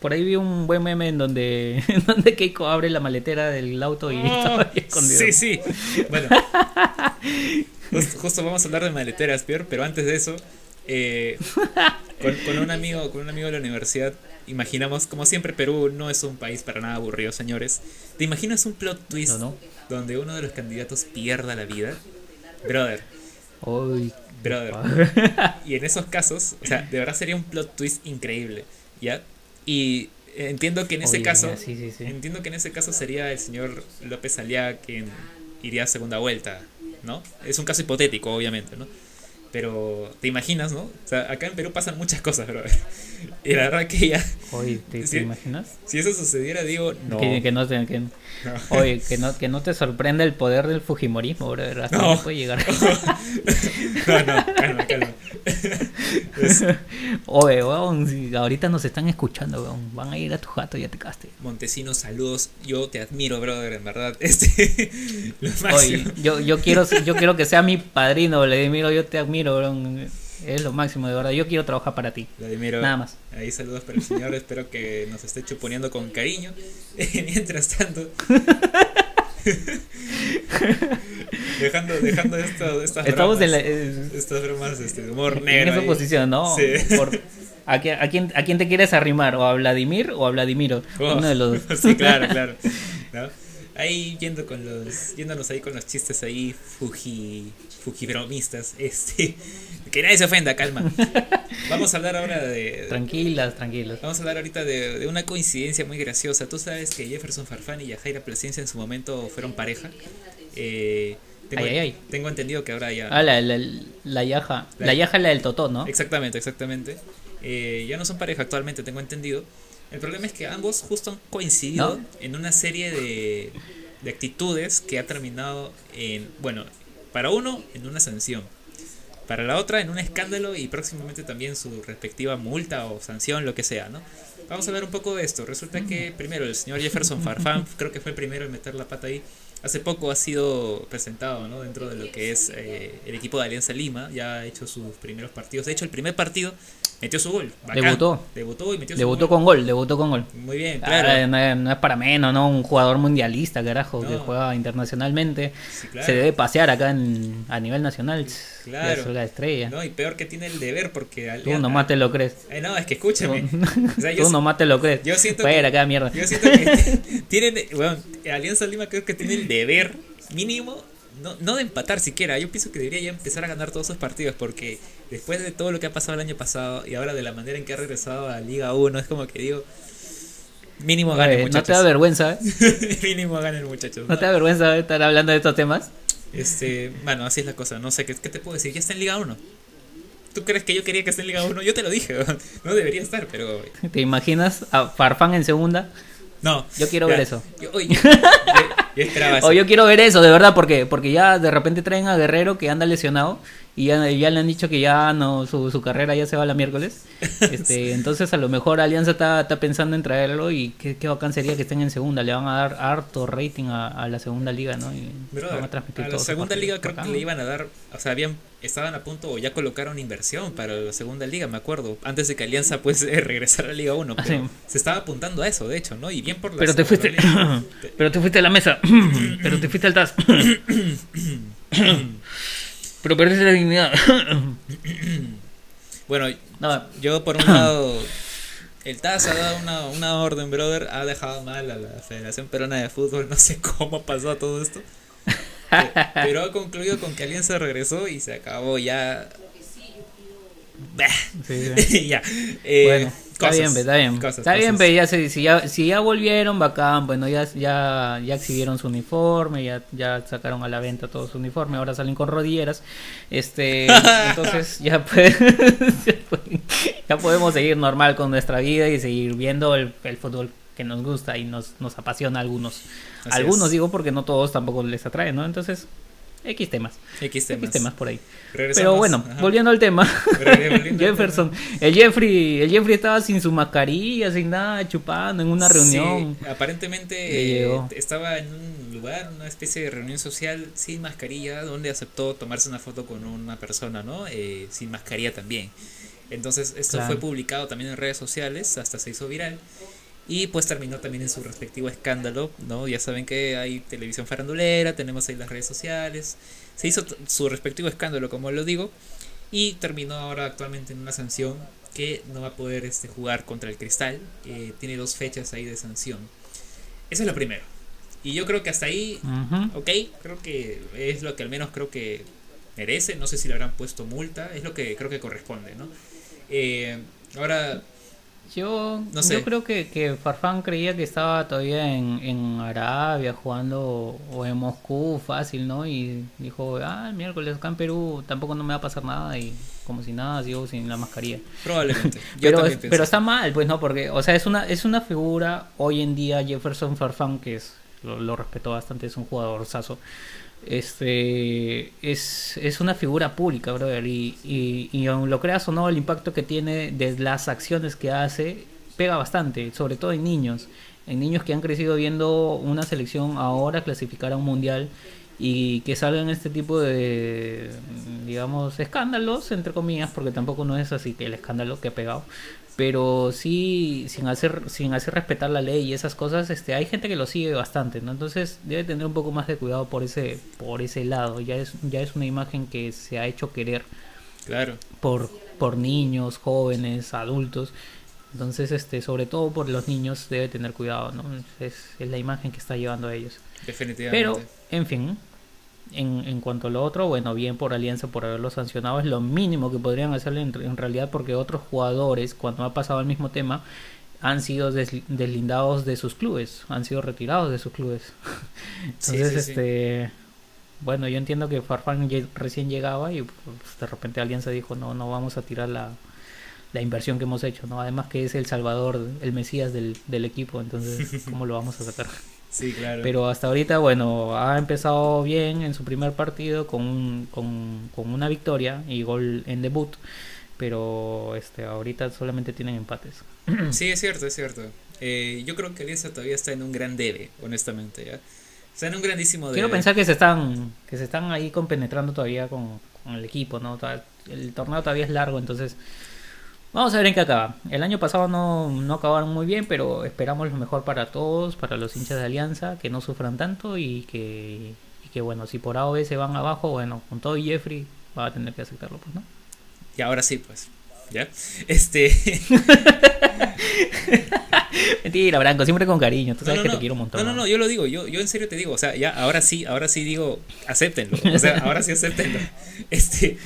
por ahí vi un buen meme en donde, <laughs> donde Keiko abre la maletera del auto y oh, escondido. Sí, sí. Bueno, justo, vamos a hablar de maleteras, Pierre, pero antes de eso, eh, <laughs> con, un amigo, con un amigo de la universidad, imaginamos, como siempre, Perú no es un país para nada aburrido, señores. ¿Te imaginas un plot twist donde uno de los candidatos pierda la vida? Brother. brother. <laughs> Y en esos casos, o sea, de verdad sería un plot twist increíble, ¿ya? Y entiendo que en ese caso, entiendo que en ese caso sería el señor López Aliaga quien iría a segunda vuelta, ¿no? Es un caso hipotético, obviamente, ¿no? Pero te imaginas, ¿no? O sea, acá en Perú pasan muchas cosas, bro. <laughs> Y la verdad que ya. Oye, ¿te, imaginas? Si eso sucediera, digo, no. Que, no, que, <laughs> Oye, que no, que no te sorprenda el poder del Fujimorismo, bro. Hasta no. puede llegar. <laughs> no, no, calma, calma. <laughs> Oye, weón, ahorita nos están escuchando, weón. Van a ir a tu jato, ya te caste. Montesinos, saludos. Yo te admiro, brother, en verdad. <laughs> Este. Oye, yo, yo, quiero, yo quiero que sea mi padrino, Vladimiro. Yo te admiro, weón. Es lo máximo, de verdad. Yo quiero trabajar para ti. Vladimiro, Nada más. Ahí saludos para el señor. Espero que nos esté chuponiendo con cariño. <laughs> Mientras tanto. <laughs> dejando, dejando esto, estas Estamos bromas, en estas bromas este, de humor negro. En esa posición, ¿no? Por, ¿a, quién, a, quién, ¿A quién te quieres arrimar? ¿O a Vladimir o a Vladimiro? Oh, Uno de los dos. <laughs> sí, claro, <laughs> claro. ¿No? Ahí yendo con los, yéndonos ahí con los chistes ahí fuji, fujibromistas, este, que nadie se ofenda, calma. Vamos a hablar ahora de... Tranquilas, tranquilas. Vamos a hablar ahorita de, de una coincidencia muy graciosa. Tú sabes que Jefferson Farfán y Yajaira Plasencia en su momento fueron pareja. Eh, tengo, ay, ay, tengo entendido que ahora ya... Ah, la, la, la yaja. La, yaja es la del Totó, ¿no? Exactamente, exactamente. Eh, ya no son pareja actualmente, tengo entendido. El problema es que ambos justo han coincidido en una serie de, de actitudes que ha terminado en, bueno, para uno en una sanción, para la otra en un escándalo y próximamente también su respectiva multa o sanción, lo que sea, ¿no? Vamos a hablar un poco de esto. Resulta que primero el señor Jefferson Farfán, creo que fue el primero en meter la pata ahí, hace poco ha sido presentado ¿no? dentro de lo que es eh, el equipo de Alianza Lima, ya ha hecho sus primeros partidos. De hecho, el primer partido metió su gol. Debutó. Debutó y metió su debutó con gol, debutó con gol. Muy bien, ah, claro. no, es para menos, ¿no? Un jugador mundialista, carajo, que juega internacionalmente. Se debe pasear acá en, a nivel nacional. Claro. Es la estrella. No, y peor que tiene el deber porque... Tú nomás te lo crees. Eh, no, es que escúchame. Tú <laughs> nomás te lo crees. Yo siento Fuera, acá, mierda. Yo siento que <laughs> tienen... Bueno, Alianza Lima creo que tiene el deber mínimo no, no de empatar siquiera. Yo pienso que debería ya empezar a ganar todos sus partidos porque después de todo lo que ha pasado el año pasado y ahora de la manera en que ha regresado a Liga 1, es como que digo, mínimo gane muchachos. No te da vergüenza, ¿eh? <laughs> mínimo ganen muchachos. ¿No, te da vergüenza estar hablando de estos temas? Este, bueno, así es la cosa. No sé, ¿qué, qué te puedo decir? Ya está en Liga 1. ¿Tú crees que yo quería que esté en Liga 1? Yo te lo dije, <laughs> no debería estar, pero... ¿Te imaginas a Farfán en segunda? No. Yo quiero ver eso. Yo, <laughs> O yo quiero ver eso, de verdad, porque porque ya de repente traen a Guerrero que anda lesionado y ya, ya le han dicho que ya no su, su carrera ya se va la miércoles. <laughs> Este, entonces a lo mejor Alianza está, está pensando en traerlo y qué, qué bacán sería que estén en segunda. Le van a dar harto rating a, a la segunda liga, ¿no? Y van a transmitir a la segunda liga creo que le iban a dar, o sea, habían estaban a punto o ya colocaron inversión para la segunda liga, me acuerdo, antes de que Alianza pues <laughs> regresara a Liga 1, ah, se estaba apuntando a eso, de hecho, ¿no? Y bien por la Pero te fuiste <laughs> pero te fuiste a la mesa, <clears throat> pero te fuiste al TAS. <clears throat> pero perdiste la dignidad. <clears throat> bueno, yo por un lado el TAS ha dado una, una orden, brother, ha dejado mal a la Federación Peruana de Fútbol, no sé <laughs> cómo pasó todo esto. <laughs> Pero ha concluido con que Alianza regresó y se acabó ya. <laughs> ya. Eh, Está bien, está bien. cosas, está bien, ya se- si, ya, si ya volvieron, bacán, bueno, ya, ya, ya exhibieron su uniforme, ya, ya sacaron a la venta todo su uniforme, ahora salen con rodilleras. Este, <laughs> entonces ya puede- ya podemos seguir normal con nuestra vida y seguir viendo el, el fútbol que nos gusta y nos, nos apasiona a algunos. Así algunos es. digo porque no todos tampoco les atrae, ¿no? Entonces, X temas. X temas. X temas por ahí. Regresamos. Pero bueno, Ajá. volviendo al tema. <laughs> Al Jefferson, el Jeffrey, el Jeffrey estaba sin su mascarilla, sin nada, chupando en una Sí, reunión. aparentemente Le eh, estaba en un lugar, una especie de reunión social sin mascarilla, donde aceptó tomarse una foto con una persona, ¿no? Eh, sin mascarilla también. Entonces esto Claro. fue publicado también en redes sociales, hasta se hizo viral. Y pues terminó también en su respectivo escándalo, ¿no? Ya saben que hay televisión farandulera, tenemos ahí las redes sociales. Se hizo su respectivo escándalo, como lo digo, y terminó ahora actualmente en una sanción que no va a poder este, jugar contra el Cristal. eh, tiene dos fechas ahí de sanción. Eso es lo primero. Y yo creo que hasta ahí, Ujú. ok, creo que es lo que al menos creo que merece. No sé si le habrán puesto multa, es lo que creo que corresponde, ¿no? Eh, ahora, Yo, No sé. yo creo que, que Farfán creía que estaba todavía en, en Arabia jugando o en Moscú fácil, ¿no? Y dijo, ah, el miércoles acá en Perú tampoco no me va a pasar nada y como si nada, sigo sin la mascarilla. probablemente. <laughs> Yo pero, también es- pero está mal, pues no, porque, o sea, es una, es una figura hoy en día, Jefferson Farfán, que es, lo, lo respeto bastante, es un jugador sazo. Este es, es una figura pública, brother, y, y, y lo creas o no, el impacto que tiene de las acciones que hace pega bastante, sobre todo en niños, en niños que han crecido viendo una selección ahora clasificar a un mundial y que salgan este tipo de, digamos, escándalos, entre comillas, porque tampoco no es así que el escándalo que ha pegado, pero sí sin hacer sin hacer respetar la ley y esas cosas, este, hay gente que lo sigue bastante, ¿no? Entonces debe tener un poco más de cuidado por ese por ese lado. Ya es ya es una imagen que se ha hecho querer Claro, por por niños, jóvenes, adultos. Entonces, este, sobre todo por los niños debe tener cuidado, ¿no? Es, es la imagen que está llevando a ellos. definitivamente. Pero, en fin, en, en cuanto a lo otro, bueno, bien por Alianza por haberlo sancionado, es lo mínimo que podrían hacerle en, en realidad porque otros jugadores, cuando ha pasado el mismo tema, han sido desli- deslindados de sus clubes, han sido retirados de sus clubes. <laughs> Entonces, sí, sí. este... Bueno, yo entiendo que Farfán recién llegaba y pues, de repente Alianza dijo, no, no vamos a tirar la, la inversión que hemos hecho, ¿no? Además que es el salvador, el mesías del, del equipo, entonces, <laughs> ¿cómo lo vamos a sacar? Sí, claro. Pero hasta ahorita, bueno, ha empezado bien en su primer partido con, un- con, con una victoria y gol en debut. Pero este ahorita solamente tienen empates. <clears throat> Sí, es cierto, es cierto. Eh, yo creo que Alianza todavía está en un gran debe, honestamente, ¿ya? Está en un grandísimo debe. Quiero pensar que se están que se están ahí compenetrando todavía con, con el equipo, ¿no? El torneo todavía es largo, entonces vamos a ver en qué acaba. El año pasado no, no acabaron muy bien, pero esperamos lo mejor para todos, para los hinchas de Alianza, que no sufran tanto y que, y que bueno, si por A o B se van abajo, bueno, con todo y Jeffrey va a tener que aceptarlo, pues, ¿no? Y ahora sí, pues. ¿Ya? Este. <laughs> <laughs> Mentira, Branco, siempre con cariño, tú No, sabes no, que no. te quiero un montón. No, no, no, yo lo digo, yo, yo en serio te digo, o sea, ya, ahora sí, ahora sí digo, acéptenlo. O sea, ahora sí acéptenlo. <laughs> Este.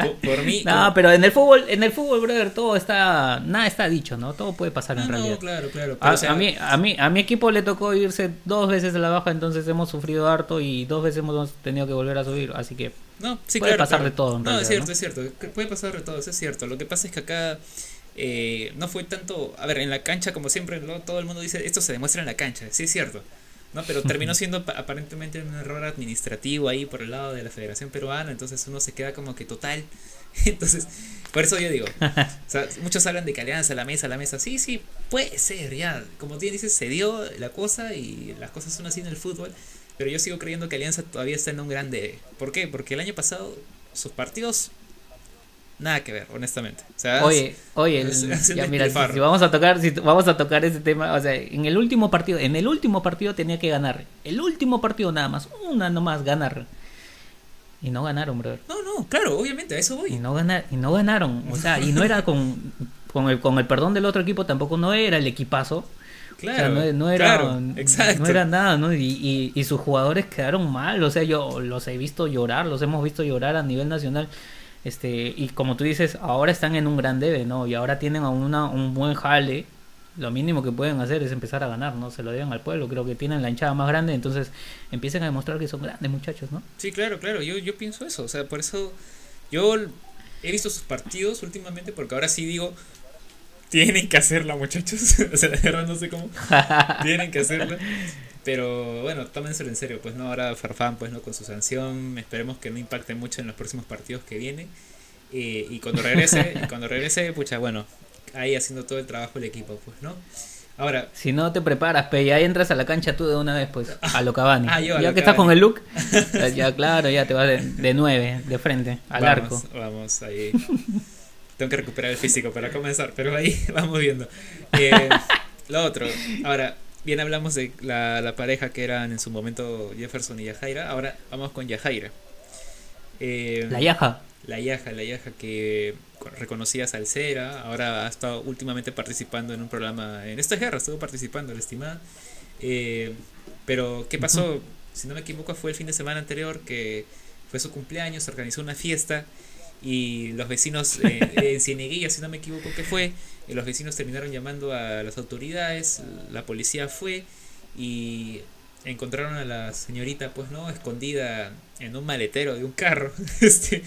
Por, por mí. No, como- pero en el fútbol, en el fútbol, brother, todo está, nada está dicho, ¿no? Todo puede pasar No, en no, realidad. claro, claro. pero, A, o sea, a mí, a, mí, a mi equipo le tocó irse dos veces a la baja, entonces hemos sufrido harto y dos veces hemos tenido que volver a subir, así que No, sí, Puede claro, pasar claro. de todo, en No, realidad, es cierto, ¿no? es cierto. Puede pasar de todo, eso es cierto. Lo que pasa es que acá eh, no fue tanto. A ver, en la cancha, como siempre, ¿no? todo el mundo dice esto se demuestra en la cancha. Sí, es cierto. ¿no? Pero <laughs> terminó siendo pa- aparentemente un error administrativo ahí por el lado de la Federación Peruana. Entonces uno se queda como que total. <laughs> Entonces, por eso yo digo. <laughs> O sea, muchos hablan de que alianza, la mesa, la mesa. Sí, sí, puede ser, ya. Como bien dices, se dio la cosa y las cosas son así en el fútbol. Pero yo sigo creyendo que Alianza todavía está en un gran debe. ¿Por qué? Porque el año pasado sus partidos nada que ver, honestamente. O sea, Oye, oye, <laughs> el- ya mira, si, vamos a tocar, si vamos a tocar ese tema, o sea, en el último partido, en el último partido tenía que ganar, el último partido nada más, una nomás ganar. Y no ganaron, brother. no, no, claro, obviamente, a eso Y voy. no gana, y no ganaron, o sea, y no era <laughs> con con el con el perdón del otro equipo tampoco no era el equipazo. Claro, o sea, no, no era, claro, exacto. no era nada, ¿no? Y, y, y sus jugadores quedaron mal, o sea, yo los he visto llorar, los hemos visto llorar a nivel nacional. Este, y como tú dices, ahora están en un gran debe, ¿no? Y ahora tienen a una, un buen jale. Lo mínimo que pueden hacer es empezar a ganar, ¿no? Se lo deben al pueblo. Creo que tienen la hinchada más grande, entonces empiecen a demostrar que son grandes muchachos, ¿no? Sí, claro, claro. Yo, yo pienso eso. O sea, por eso yo he visto sus partidos últimamente porque ahora sí digo, tienen que hacerla, muchachos. <laughs> o sea, de verdad no sé cómo. <laughs> tienen que hacerla. Pero bueno, tómenselo en serio, pues no, ahora Farfán, pues no, con su sanción, esperemos que no impacte mucho en los próximos partidos que vienen. Eh, y cuando regrese, y cuando regrese, pucha, bueno, ahí haciendo todo el trabajo el equipo, pues, ¿no? Ahora. Si no te preparas, pe, ya entras a la cancha tú de una vez, pues, a lo Cavani. Ah, yo a ya lo que estás con el look, <laughs> ya claro, ya te vas de, de nueve, de frente, al vamos, arco. Vamos, ahí. Tengo que recuperar el físico para comenzar, pero ahí <laughs> vamos viendo. Eh, <laughs> lo otro, ahora, bien hablamos de la, la pareja que eran en su momento Jefferson y Yajaira, ahora vamos con Yajaira. Eh, La Yaja. La Yaja, la Yaja que reconocía Salsera, ahora ha estado últimamente participando en un programa, en esta guerra estuvo participando, la estimada. Eh, pero, ¿qué pasó? Si no me equivoco, fue el fin de semana anterior que fue su cumpleaños, se organizó una fiesta y los vecinos <laughs> eh, en Cieneguilla, si no me equivoco que fue, eh, los vecinos terminaron llamando a las autoridades, la policía fue y encontraron a la señorita, pues no, escondida en un maletero de un carro. <laughs> este,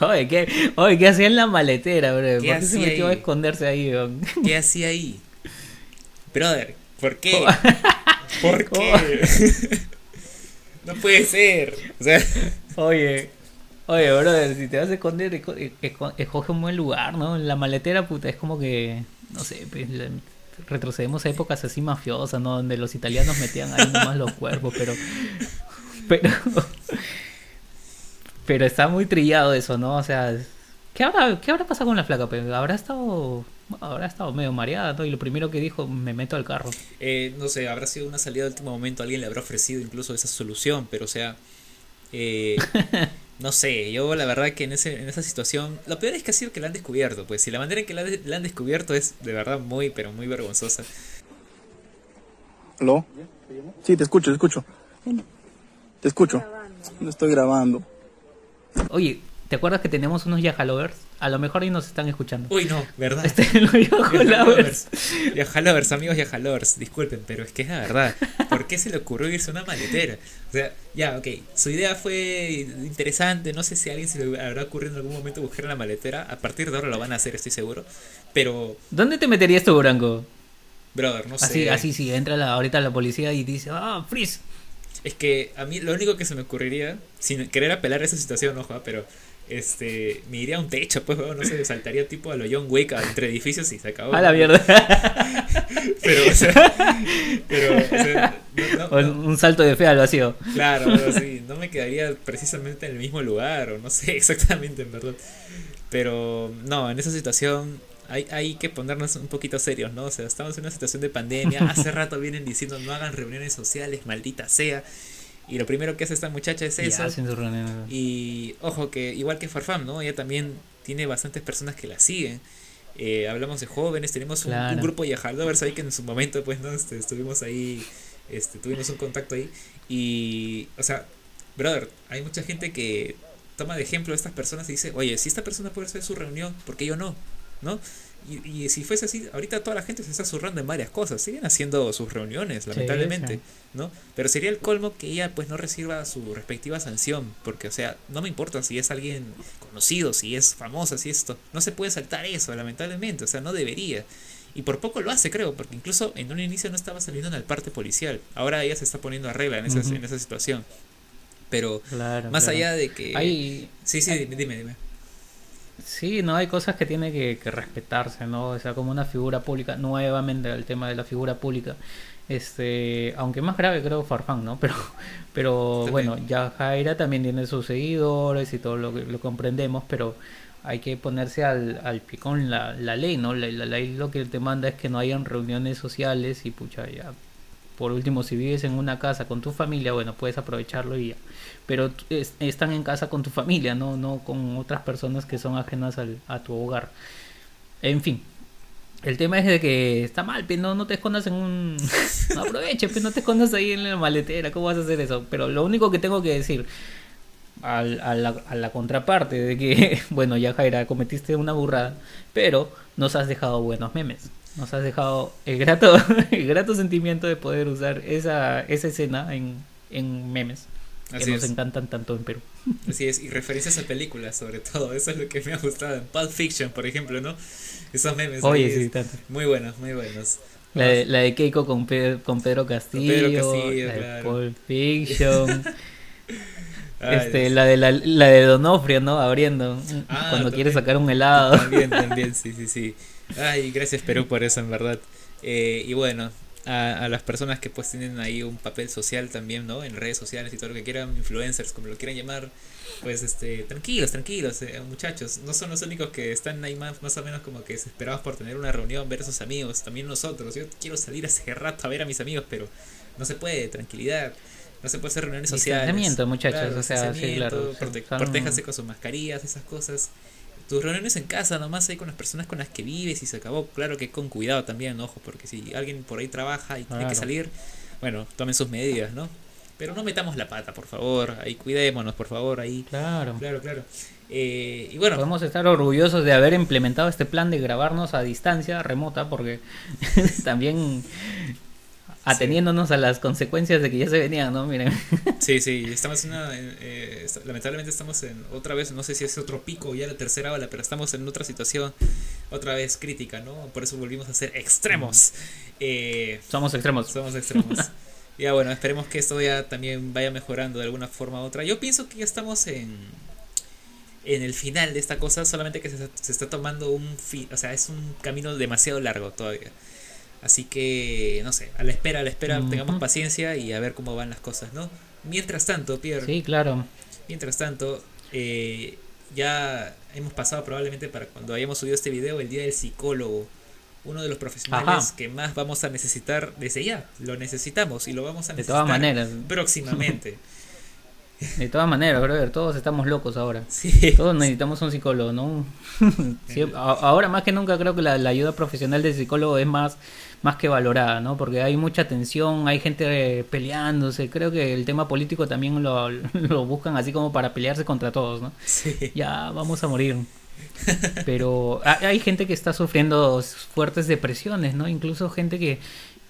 Oye, ¿qué, oye, ¿qué hacía en la maletera, bro? ¿Por ¿Qué qué se metió a esconderse ahí, weón? <laughs> ¿Qué hacía ahí? Brother, ¿por qué? ¿Cómo? ¿Por qué? no puede ser. O sea, Oye, oye, brother, si te vas a esconder, esco- esco- escoge un buen lugar, ¿no? La maletera, puta, es como que, no sé, pues, retrocedemos a épocas así mafiosas, ¿no? Donde los italianos metían ahí nomás los cuerpos, pero, pero, pero está muy trillado eso, ¿no? O sea, ¿qué habrá, qué habrá pasado con la flaca? Pues habrá estado, habrá estado medio mareada, ¿no? Y lo primero que dijo, me meto al carro. eh, no sé, habrá sido una salida de último momento. Alguien le habrá ofrecido incluso esa solución, pero o sea, eh, <laughs> no sé. Yo la verdad que en, ese, en esa situación, lo peor es que ha sido que la han descubierto. Pues si la manera en que la, de- la han descubierto es de verdad muy, pero muy vergonzosa. ¿Aló? Sí, te escucho, te escucho. Te escucho. No estoy grabando. Oye, ¿te acuerdas que tenemos unos Yajalovers? A lo mejor ahí nos están escuchando. Uy, no, ¿verdad? Este, <laughs> los Yajalovers. Yajalovers, amigos Yajalovers, disculpen, pero es que es la verdad. ¿Por qué se le ocurrió irse a una maletera? O sea, ya, ok, su idea fue interesante, no sé si a alguien se le habrá ocurrido en algún momento buscar la maletera, a partir de ahora lo van a hacer, estoy seguro. Pero, ¿Dónde te meterías tú, Branco? brother, no sé. Así, así, sí, entra la, ahorita la policía y dice, ah, freeze. Es que a mí lo único que se me ocurriría, sin querer apelar a esa situación, ojo, ah, pero este, me iría a un techo, pues, weón, no sé, saltaría tipo a lo John Wick entre edificios y se acabó. A la mierda. <laughs> Pero, o sea, pero, o sea, no- no- un salto de fe al vacío. Claro, algo así. No me quedaría precisamente en el mismo lugar, o no sé <laughs> exactamente, en verdad. Pero no, en esa situación hay, hay que ponernos un poquito serios, ¿no? O sea, estamos en una situación de pandemia. Hace rato vienen diciendo no hagan reuniones sociales, maldita sea. Y lo primero que hace esta muchacha es eso. Y ojo que igual que Farfam, ¿no? Ella también tiene bastantes personas que la siguen. Eh, hablamos de jóvenes, tenemos un, Claro. un grupo de Yajalovers ahí que en su momento, pues, ¿no? Este, estuvimos ahí, este, tuvimos un contacto ahí. Y, o sea, brother, hay mucha gente que toma de ejemplo a estas personas y dice, oye, si esta persona puede hacer su reunión, ¿por qué yo no? ¿No? Y, y si fuese así, ahorita toda la gente se está zurrando en varias cosas, siguen haciendo sus reuniones, lamentablemente. sí. ¿no? Pero sería el colmo que ella pues no reciba su respectiva sanción, porque o sea, no me importa si es alguien conocido, si es famosa, si esto, no se puede saltar eso, lamentablemente, o sea, no debería. Y por poco lo hace, creo, porque incluso en un inicio no estaba saliendo en el parte policial. Ahora ella se está poniendo a regla en esa, en esa situación. Pero Claro. más claro. allá de que... Sí, sí, dime, dime. dime. Sí, no, hay cosas que tiene que, que respetarse, ¿no? O sea, como una figura pública, nuevamente el tema de la figura pública, este, aunque más grave creo Farfán, ¿no? <laughs> Pero, pero bueno, ya Jaira también tiene sus seguidores y todo lo que lo comprendemos, pero hay que ponerse al, al pie con la, la ley, ¿no? La, la ley lo que te manda es que no hayan reuniones sociales y pucha, ya. Por último, si vives en una casa con tu familia, bueno, puedes aprovecharlo y ya pero están en casa con tu familia, no, no con otras personas que son ajenas al, a tu hogar. En fin, el tema es de que está mal, pero no, no te escondas en un... <laughs> No aproveches, pero no te escondas ahí en la maletera, ¿cómo vas a hacer eso? Pero lo único que tengo que decir, a, la, a la contraparte de que, <laughs> bueno, ya Jaira, cometiste una burrada, pero nos has dejado buenos memes. Nos has dejado el grato, <laughs> el grato sentimiento de poder usar esa, esa escena en, en memes que nos encantan tanto en Perú. Así es, y referencias a películas sobre todo, eso es lo que me ha gustado en Pulp Fiction, por ejemplo, ¿no? Esos memes. Oye, sí, tanto. Muy buenos, muy buenos. La de, la de Keiko con, con Pedro Castillo, Pedro Castillo la claro. de Pulp Fiction. <laughs> este, la de la, la de Donofrio, ¿no? Abriendo Ah, cuando también. quiere sacar un helado. También, también, sí, sí, sí. Ay, gracias Perú por eso, en verdad. Eh, y bueno, a, a las personas que pues tienen ahí un papel social también, ¿no? En redes sociales y todo lo que quieran, influencers, como lo quieran llamar, pues este, tranquilos, tranquilos, eh, muchachos. No son los únicos que están ahí más, más o menos como que desesperados por tener una reunión, ver a sus amigos, también nosotros. Yo quiero salir hace rato a ver a mis amigos, pero no se puede, tranquilidad. No se puede hacer reuniones sociales. Muchachos, Claro, o sea, sí, claro, prote- son- con sus mascarillas, esas cosas. Tus reuniones en casa, nomás ahí con las personas con las que vives y se acabó. Claro que con cuidado también, ojo, porque si alguien por ahí trabaja y tiene que salir, bueno, tomen sus medidas, ¿no? Pero no metamos la pata, por favor. Ahí cuidémonos, por favor, ahí. Claro. Claro, claro. Eh, y bueno, Podemos estar orgullosos de haber implementado este plan de grabarnos a distancia remota porque <laughs> también ateniéndonos a las consecuencias de que ya se venían, ¿no? Miren. <laughs> Sí, sí, estamos en una, eh, est- lamentablemente estamos en otra vez, no sé si es otro pico o ya la tercera ola, pero estamos en otra situación otra vez crítica, ¿no? Por eso volvimos a ser extremos. Eh, Somos extremos. somos extremos. <laughs> ya bueno, esperemos que esto ya también vaya mejorando de alguna forma u otra. Yo pienso que ya estamos en en el final de esta cosa, solamente que se, se está tomando un fi- o sea, es un camino demasiado largo todavía. Así que, no sé, a la espera, a la espera, tengamos paciencia y a ver cómo van las cosas, ¿no? Mientras tanto, Pierre, Sí, claro. mientras tanto, eh, ya hemos pasado probablemente para cuando hayamos subido este video el día del psicólogo. Uno de los profesionales Ajá. que más vamos a necesitar desde ya. Lo necesitamos y lo vamos a De necesitar todas maneras. próximamente. <laughs> De todas maneras, brother, todos estamos locos ahora. Sí. Todos necesitamos un psicólogo, ¿no? <laughs> Sí, ahora más que nunca creo que la, la ayuda profesional del psicólogo es más, más que valorada, ¿no? Porque hay mucha tensión, hay gente eh, peleándose. Creo que el tema político también lo, <laughs> lo buscan así como para pelearse contra todos, ¿no? Sí. Ya vamos a morir. Pero ha- hay gente que está sufriendo fuertes depresiones, ¿no? Incluso gente que,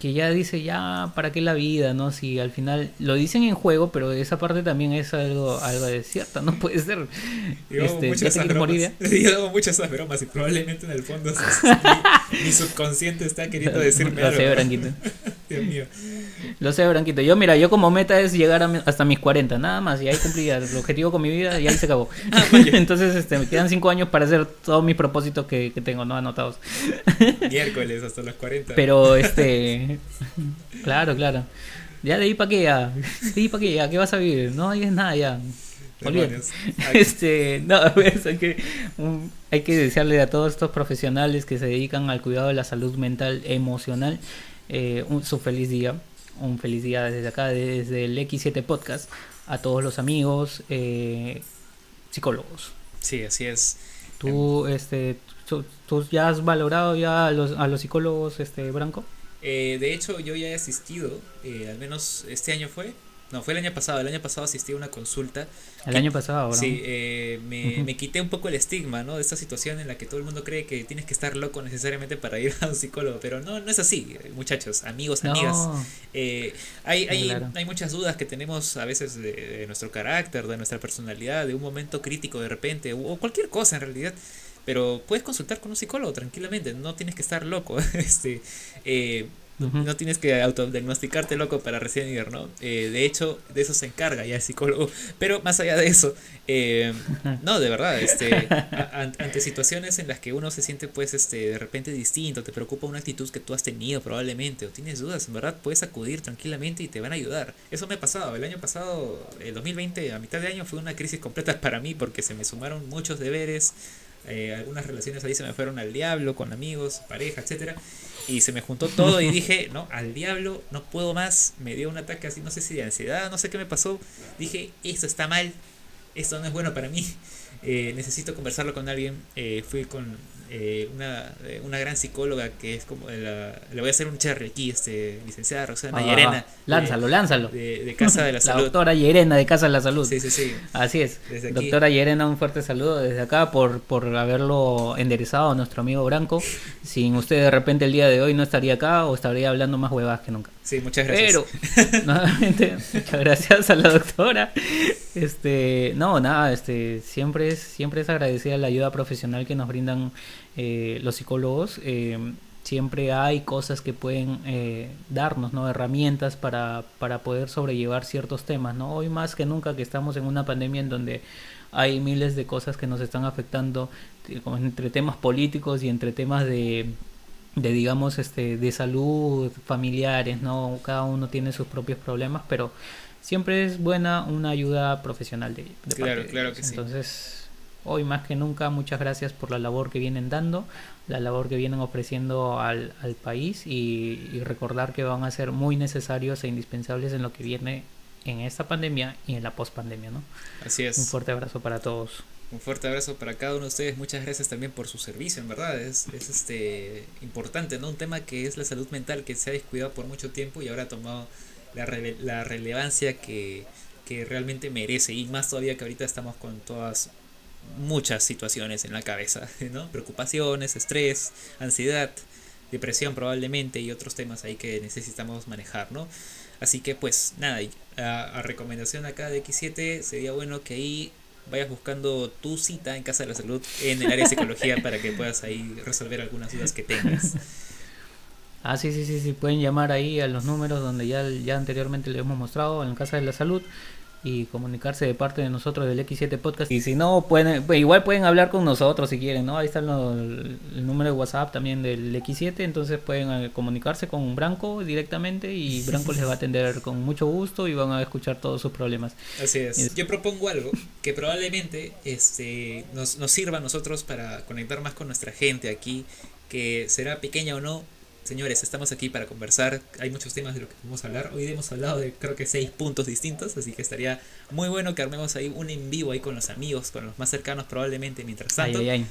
que ya dice, ya, ¿para qué la vida? ¿No? Si al final lo dicen en juego, pero esa parte también es algo, algo de cierta, no puede ser. Yo hago Este, muchas ¿ya te esas bromas. <laughs> Yo hago muchas esas bromas y probablemente en el fondo mi, mi subconsciente está queriendo <laughs> decirme Lo algo. sé, Branquito. <laughs> Dios mío. Lo sé, Branquito. Yo, mira, yo como meta es llegar a mi- hasta mis 40, nada más. Y ahí cumplí el objetivo con mi vida y ahí se acabó. Ah. Entonces, este, me quedan 5 años para hacer todos mis propósitos que, que tengo, ¿no? Anotados. Miércoles hasta los 40. Pero, este. Claro, claro. Ya de ahí para qué, ya. De ahí para qué, ya. ¿Qué vas a vivir? No digas nada, ya. Este, no, <laughs> pues, hay que, un- hay que desearle a todos estos profesionales que se dedican al cuidado de la salud mental emocional eh, un, su feliz día. Un feliz día desde acá, desde el X7 Podcast, a todos los amigos eh, psicólogos. Sí, así es. ¿Tú, este, tú, tú ya has valorado ya a los, a los psicólogos, este, Branco? Eh, de hecho, yo ya he asistido, eh, al menos este año fue. No, fue el año pasado. El año pasado asistí a una consulta. El que- año pasado, ¿no? Sí, eh, me, me quité un poco el estigma, ¿no? De esta situación en la que todo el mundo cree que tienes que estar loco necesariamente para ir a un psicólogo. Pero no, no es así, muchachos, amigos, amigas. No, Eh, hay, hay, Claro. hay muchas dudas que tenemos a veces de, de nuestro carácter, de nuestra personalidad, de un momento crítico de repente, o cualquier cosa en realidad. Pero puedes consultar con un psicólogo tranquilamente, no tienes que estar loco. <laughs> este eh, no- tienes que autodiagnosticarte loco para recién ir, ¿no? Eh, de hecho, de eso se encarga ya el psicólogo. Pero más allá de eso, eh, no, de verdad, este, <laughs> ante situaciones en las que uno se siente, pues, este, de repente distinto, te preocupa una actitud que tú has tenido probablemente, o tienes dudas, en verdad, puedes acudir tranquilamente y te van a ayudar. Eso me ha pasado. El año pasado, el 2020, a mitad de año, fue una crisis completa <laughs> para mí porque se me sumaron muchos deberes. Eh, algunas relaciones ahí se me fueron al diablo con amigos, pareja, etcétera y se me juntó todo y dije, <laughs> no, al diablo, no puedo más. Me dio un ataque así, no sé si de ansiedad, no sé qué me pasó. Dije, esto está mal, esto no es bueno para mí. Eh, necesito conversarlo con alguien. Eh, fui con eh, una, eh, una gran psicóloga que es como la, le voy a hacer un cherry aquí, este, licenciada Roxana Ah, Llerena. lánzalo, de- lánzalo. De, de Casa de la <laughs> La Salud. doctora Llerena de Casa de la Salud. Sí, sí, sí. Así es. Desde aquí. Doctora Llerena, un fuerte saludo desde acá por, por haberlo enderezado a nuestro amigo Branco. Sin usted de repente el día de hoy no estaría acá o estaría hablando más huevadas que nunca. Sí, muchas gracias. Pero, <laughs> nuevamente, muchas gracias a la doctora. Este, no, nada, este, siempre es, siempre es agradecida la ayuda profesional que nos brindan eh, los psicólogos. Eh, siempre hay cosas que pueden eh, darnos, ¿no? Herramientas para, para poder sobrellevar ciertos temas, ¿no? Hoy más que nunca que estamos en una pandemia en donde hay miles de cosas que nos están afectando eh, como entre temas políticos y entre temas de de digamos este de salud familiares no cada uno tiene sus propios problemas pero siempre es buena una ayuda profesional de, de Claro, parte claro ellos. que sí. entonces hoy más que nunca muchas gracias por la labor que vienen dando la labor que vienen ofreciendo al, al país y, y recordar que van a ser muy necesarios e indispensables en lo que viene en esta pandemia y en la pospandemia no Así es. un fuerte abrazo para todos Un fuerte abrazo para cada uno de ustedes. Muchas gracias también por su servicio, en verdad. Es, es este importante, ¿no? Un tema que es la salud mental que se ha descuidado por mucho tiempo y ahora ha tomado la, rele- la relevancia que, que realmente merece. Y más todavía que ahorita estamos con todas muchas situaciones en la cabeza, <laughs> ¿no? Preocupaciones, estrés, ansiedad, depresión probablemente y otros temas ahí que necesitamos manejar, ¿no? Así que pues nada, a, a recomendación acá de X7 sería bueno que ahí vayas buscando tu cita en Casa de la Salud en el área de psicología para que puedas ahí resolver algunas dudas que tengas. <laughs> Ah, sí, sí, sí, sí, pueden llamar ahí a los números donde ya, ya anteriormente les hemos mostrado en Casa de la Salud y comunicarse de parte de nosotros del X7 Podcast. Y si no, pueden, pues, igual pueden hablar con nosotros si quieren, ¿no? Ahí está el número de WhatsApp también del X7, entonces pueden eh, comunicarse con Branco directamente y Branco les va a atender con mucho gusto y van a escuchar todos sus problemas. Así es. Es- Yo propongo algo que probablemente este, nos, nos sirva a nosotros para conectar más con nuestra gente aquí, que será pequeña o no. Señores, estamos aquí para conversar. Hay muchos temas de lo que podemos hablar. Hoy hemos hablado de creo que seis puntos distintos, así que estaría muy bueno que armemos ahí un en vivo ahí con los amigos, con los más cercanos probablemente mientras Ay, tanto. ay, ay.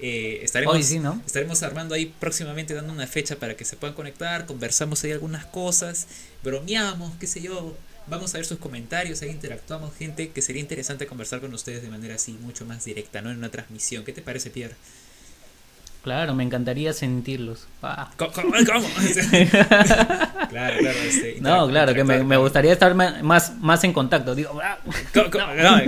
Eh, estaremos, Hoy sí, ¿no? estaremos armando ahí próximamente dando una fecha para que se puedan conectar, conversamos ahí algunas cosas, bromeamos, qué sé yo, vamos a ver sus comentarios, ahí interactuamos gente que sería interesante conversar con ustedes de manera así mucho más directa, no en una transmisión. ¿Qué te parece, Pierre? Claro, me encantaría sentirlos. Ah. ¿Cómo? cómo- cómo? <laughs> claro, claro. Este, No, claro, que me, gustaría estar más, más en contacto. Digo, ah, ¿Cómo- <laughs> no,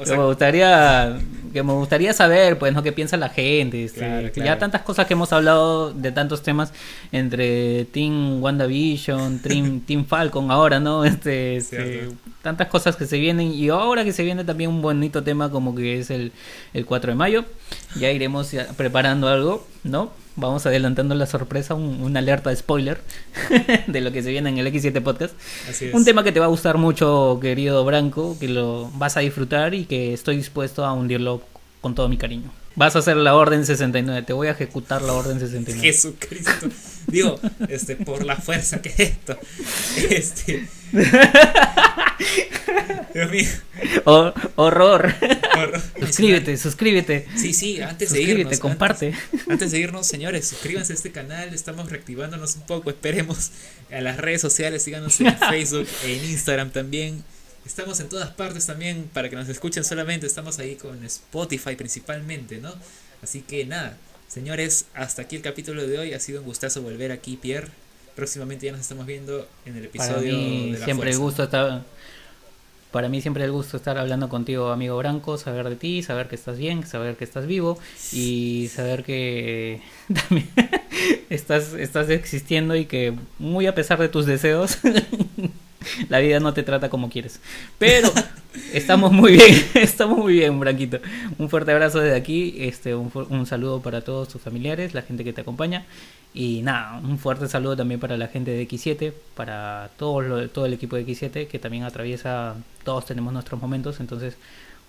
o sea, me gustaría que me gustaría saber pues no qué piensa la gente este, Claro, ya tantas cosas que hemos hablado de tantos temas entre Team WandaVision Team, <laughs> Team Falcon ahora no este, este, tantas cosas que se vienen y ahora que se viene también un bonito tema como que es el, el 4 de mayo. Ya iremos preparando algo no vamos adelantando la sorpresa un- una alerta de spoiler <laughs> de lo que se viene en el X7 podcast así es. un tema que te va a gustar mucho, querido Branco, que lo vas a disfrutar y que estoy dispuesto a hundirlo con todo mi cariño. Vas a hacer la orden 69, te voy a ejecutar la orden 69. Jesucristo. Digo, este, por la fuerza que esto. Este. Dios mío. Horror. Horror. suscríbete, suscríbete. Sí, sí, antes de Suscríbete, irnos. comparte. Antes, antes de irnos, señores, suscríbanse a este canal. Estamos reactivándonos un poco. Esperemos a las redes sociales. Síganos en <laughs> Facebook e en Instagram también. Estamos en todas partes también para que nos escuchen solamente. Estamos ahí con Spotify principalmente, ¿no? Así que nada, señores, hasta aquí el capítulo de hoy. Ha sido un gustazo volver aquí, Pierre. Próximamente ya nos estamos viendo en el Para episodio mí de la siempre el gusto estar para mí siempre el gusto estar hablando contigo, amigo Branco, saber de ti, saber que estás bien, saber que estás vivo y saber que <laughs> también estás estás existiendo y que muy a pesar de tus deseos <laughs> <laughs> la vida no te trata como quieres. Pero <laughs> estamos muy bien, <laughs> estamos muy bien, Branquito. Un fuerte abrazo desde aquí, este un, un saludo para todos tus familiares, la gente que te acompaña y nada, un fuerte saludo también para la gente de X7, para todo, lo- todo el equipo de X7 que también atraviesa, todos tenemos nuestros momentos, entonces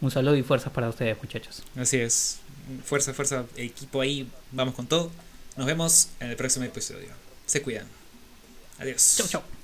un saludo y fuerzas para ustedes muchachos. Así es. Fuerza, fuerza, equipo ahí. Vamos con todo. Nos vemos en el próximo episodio. Se cuidan. Adiós. Chau, chau.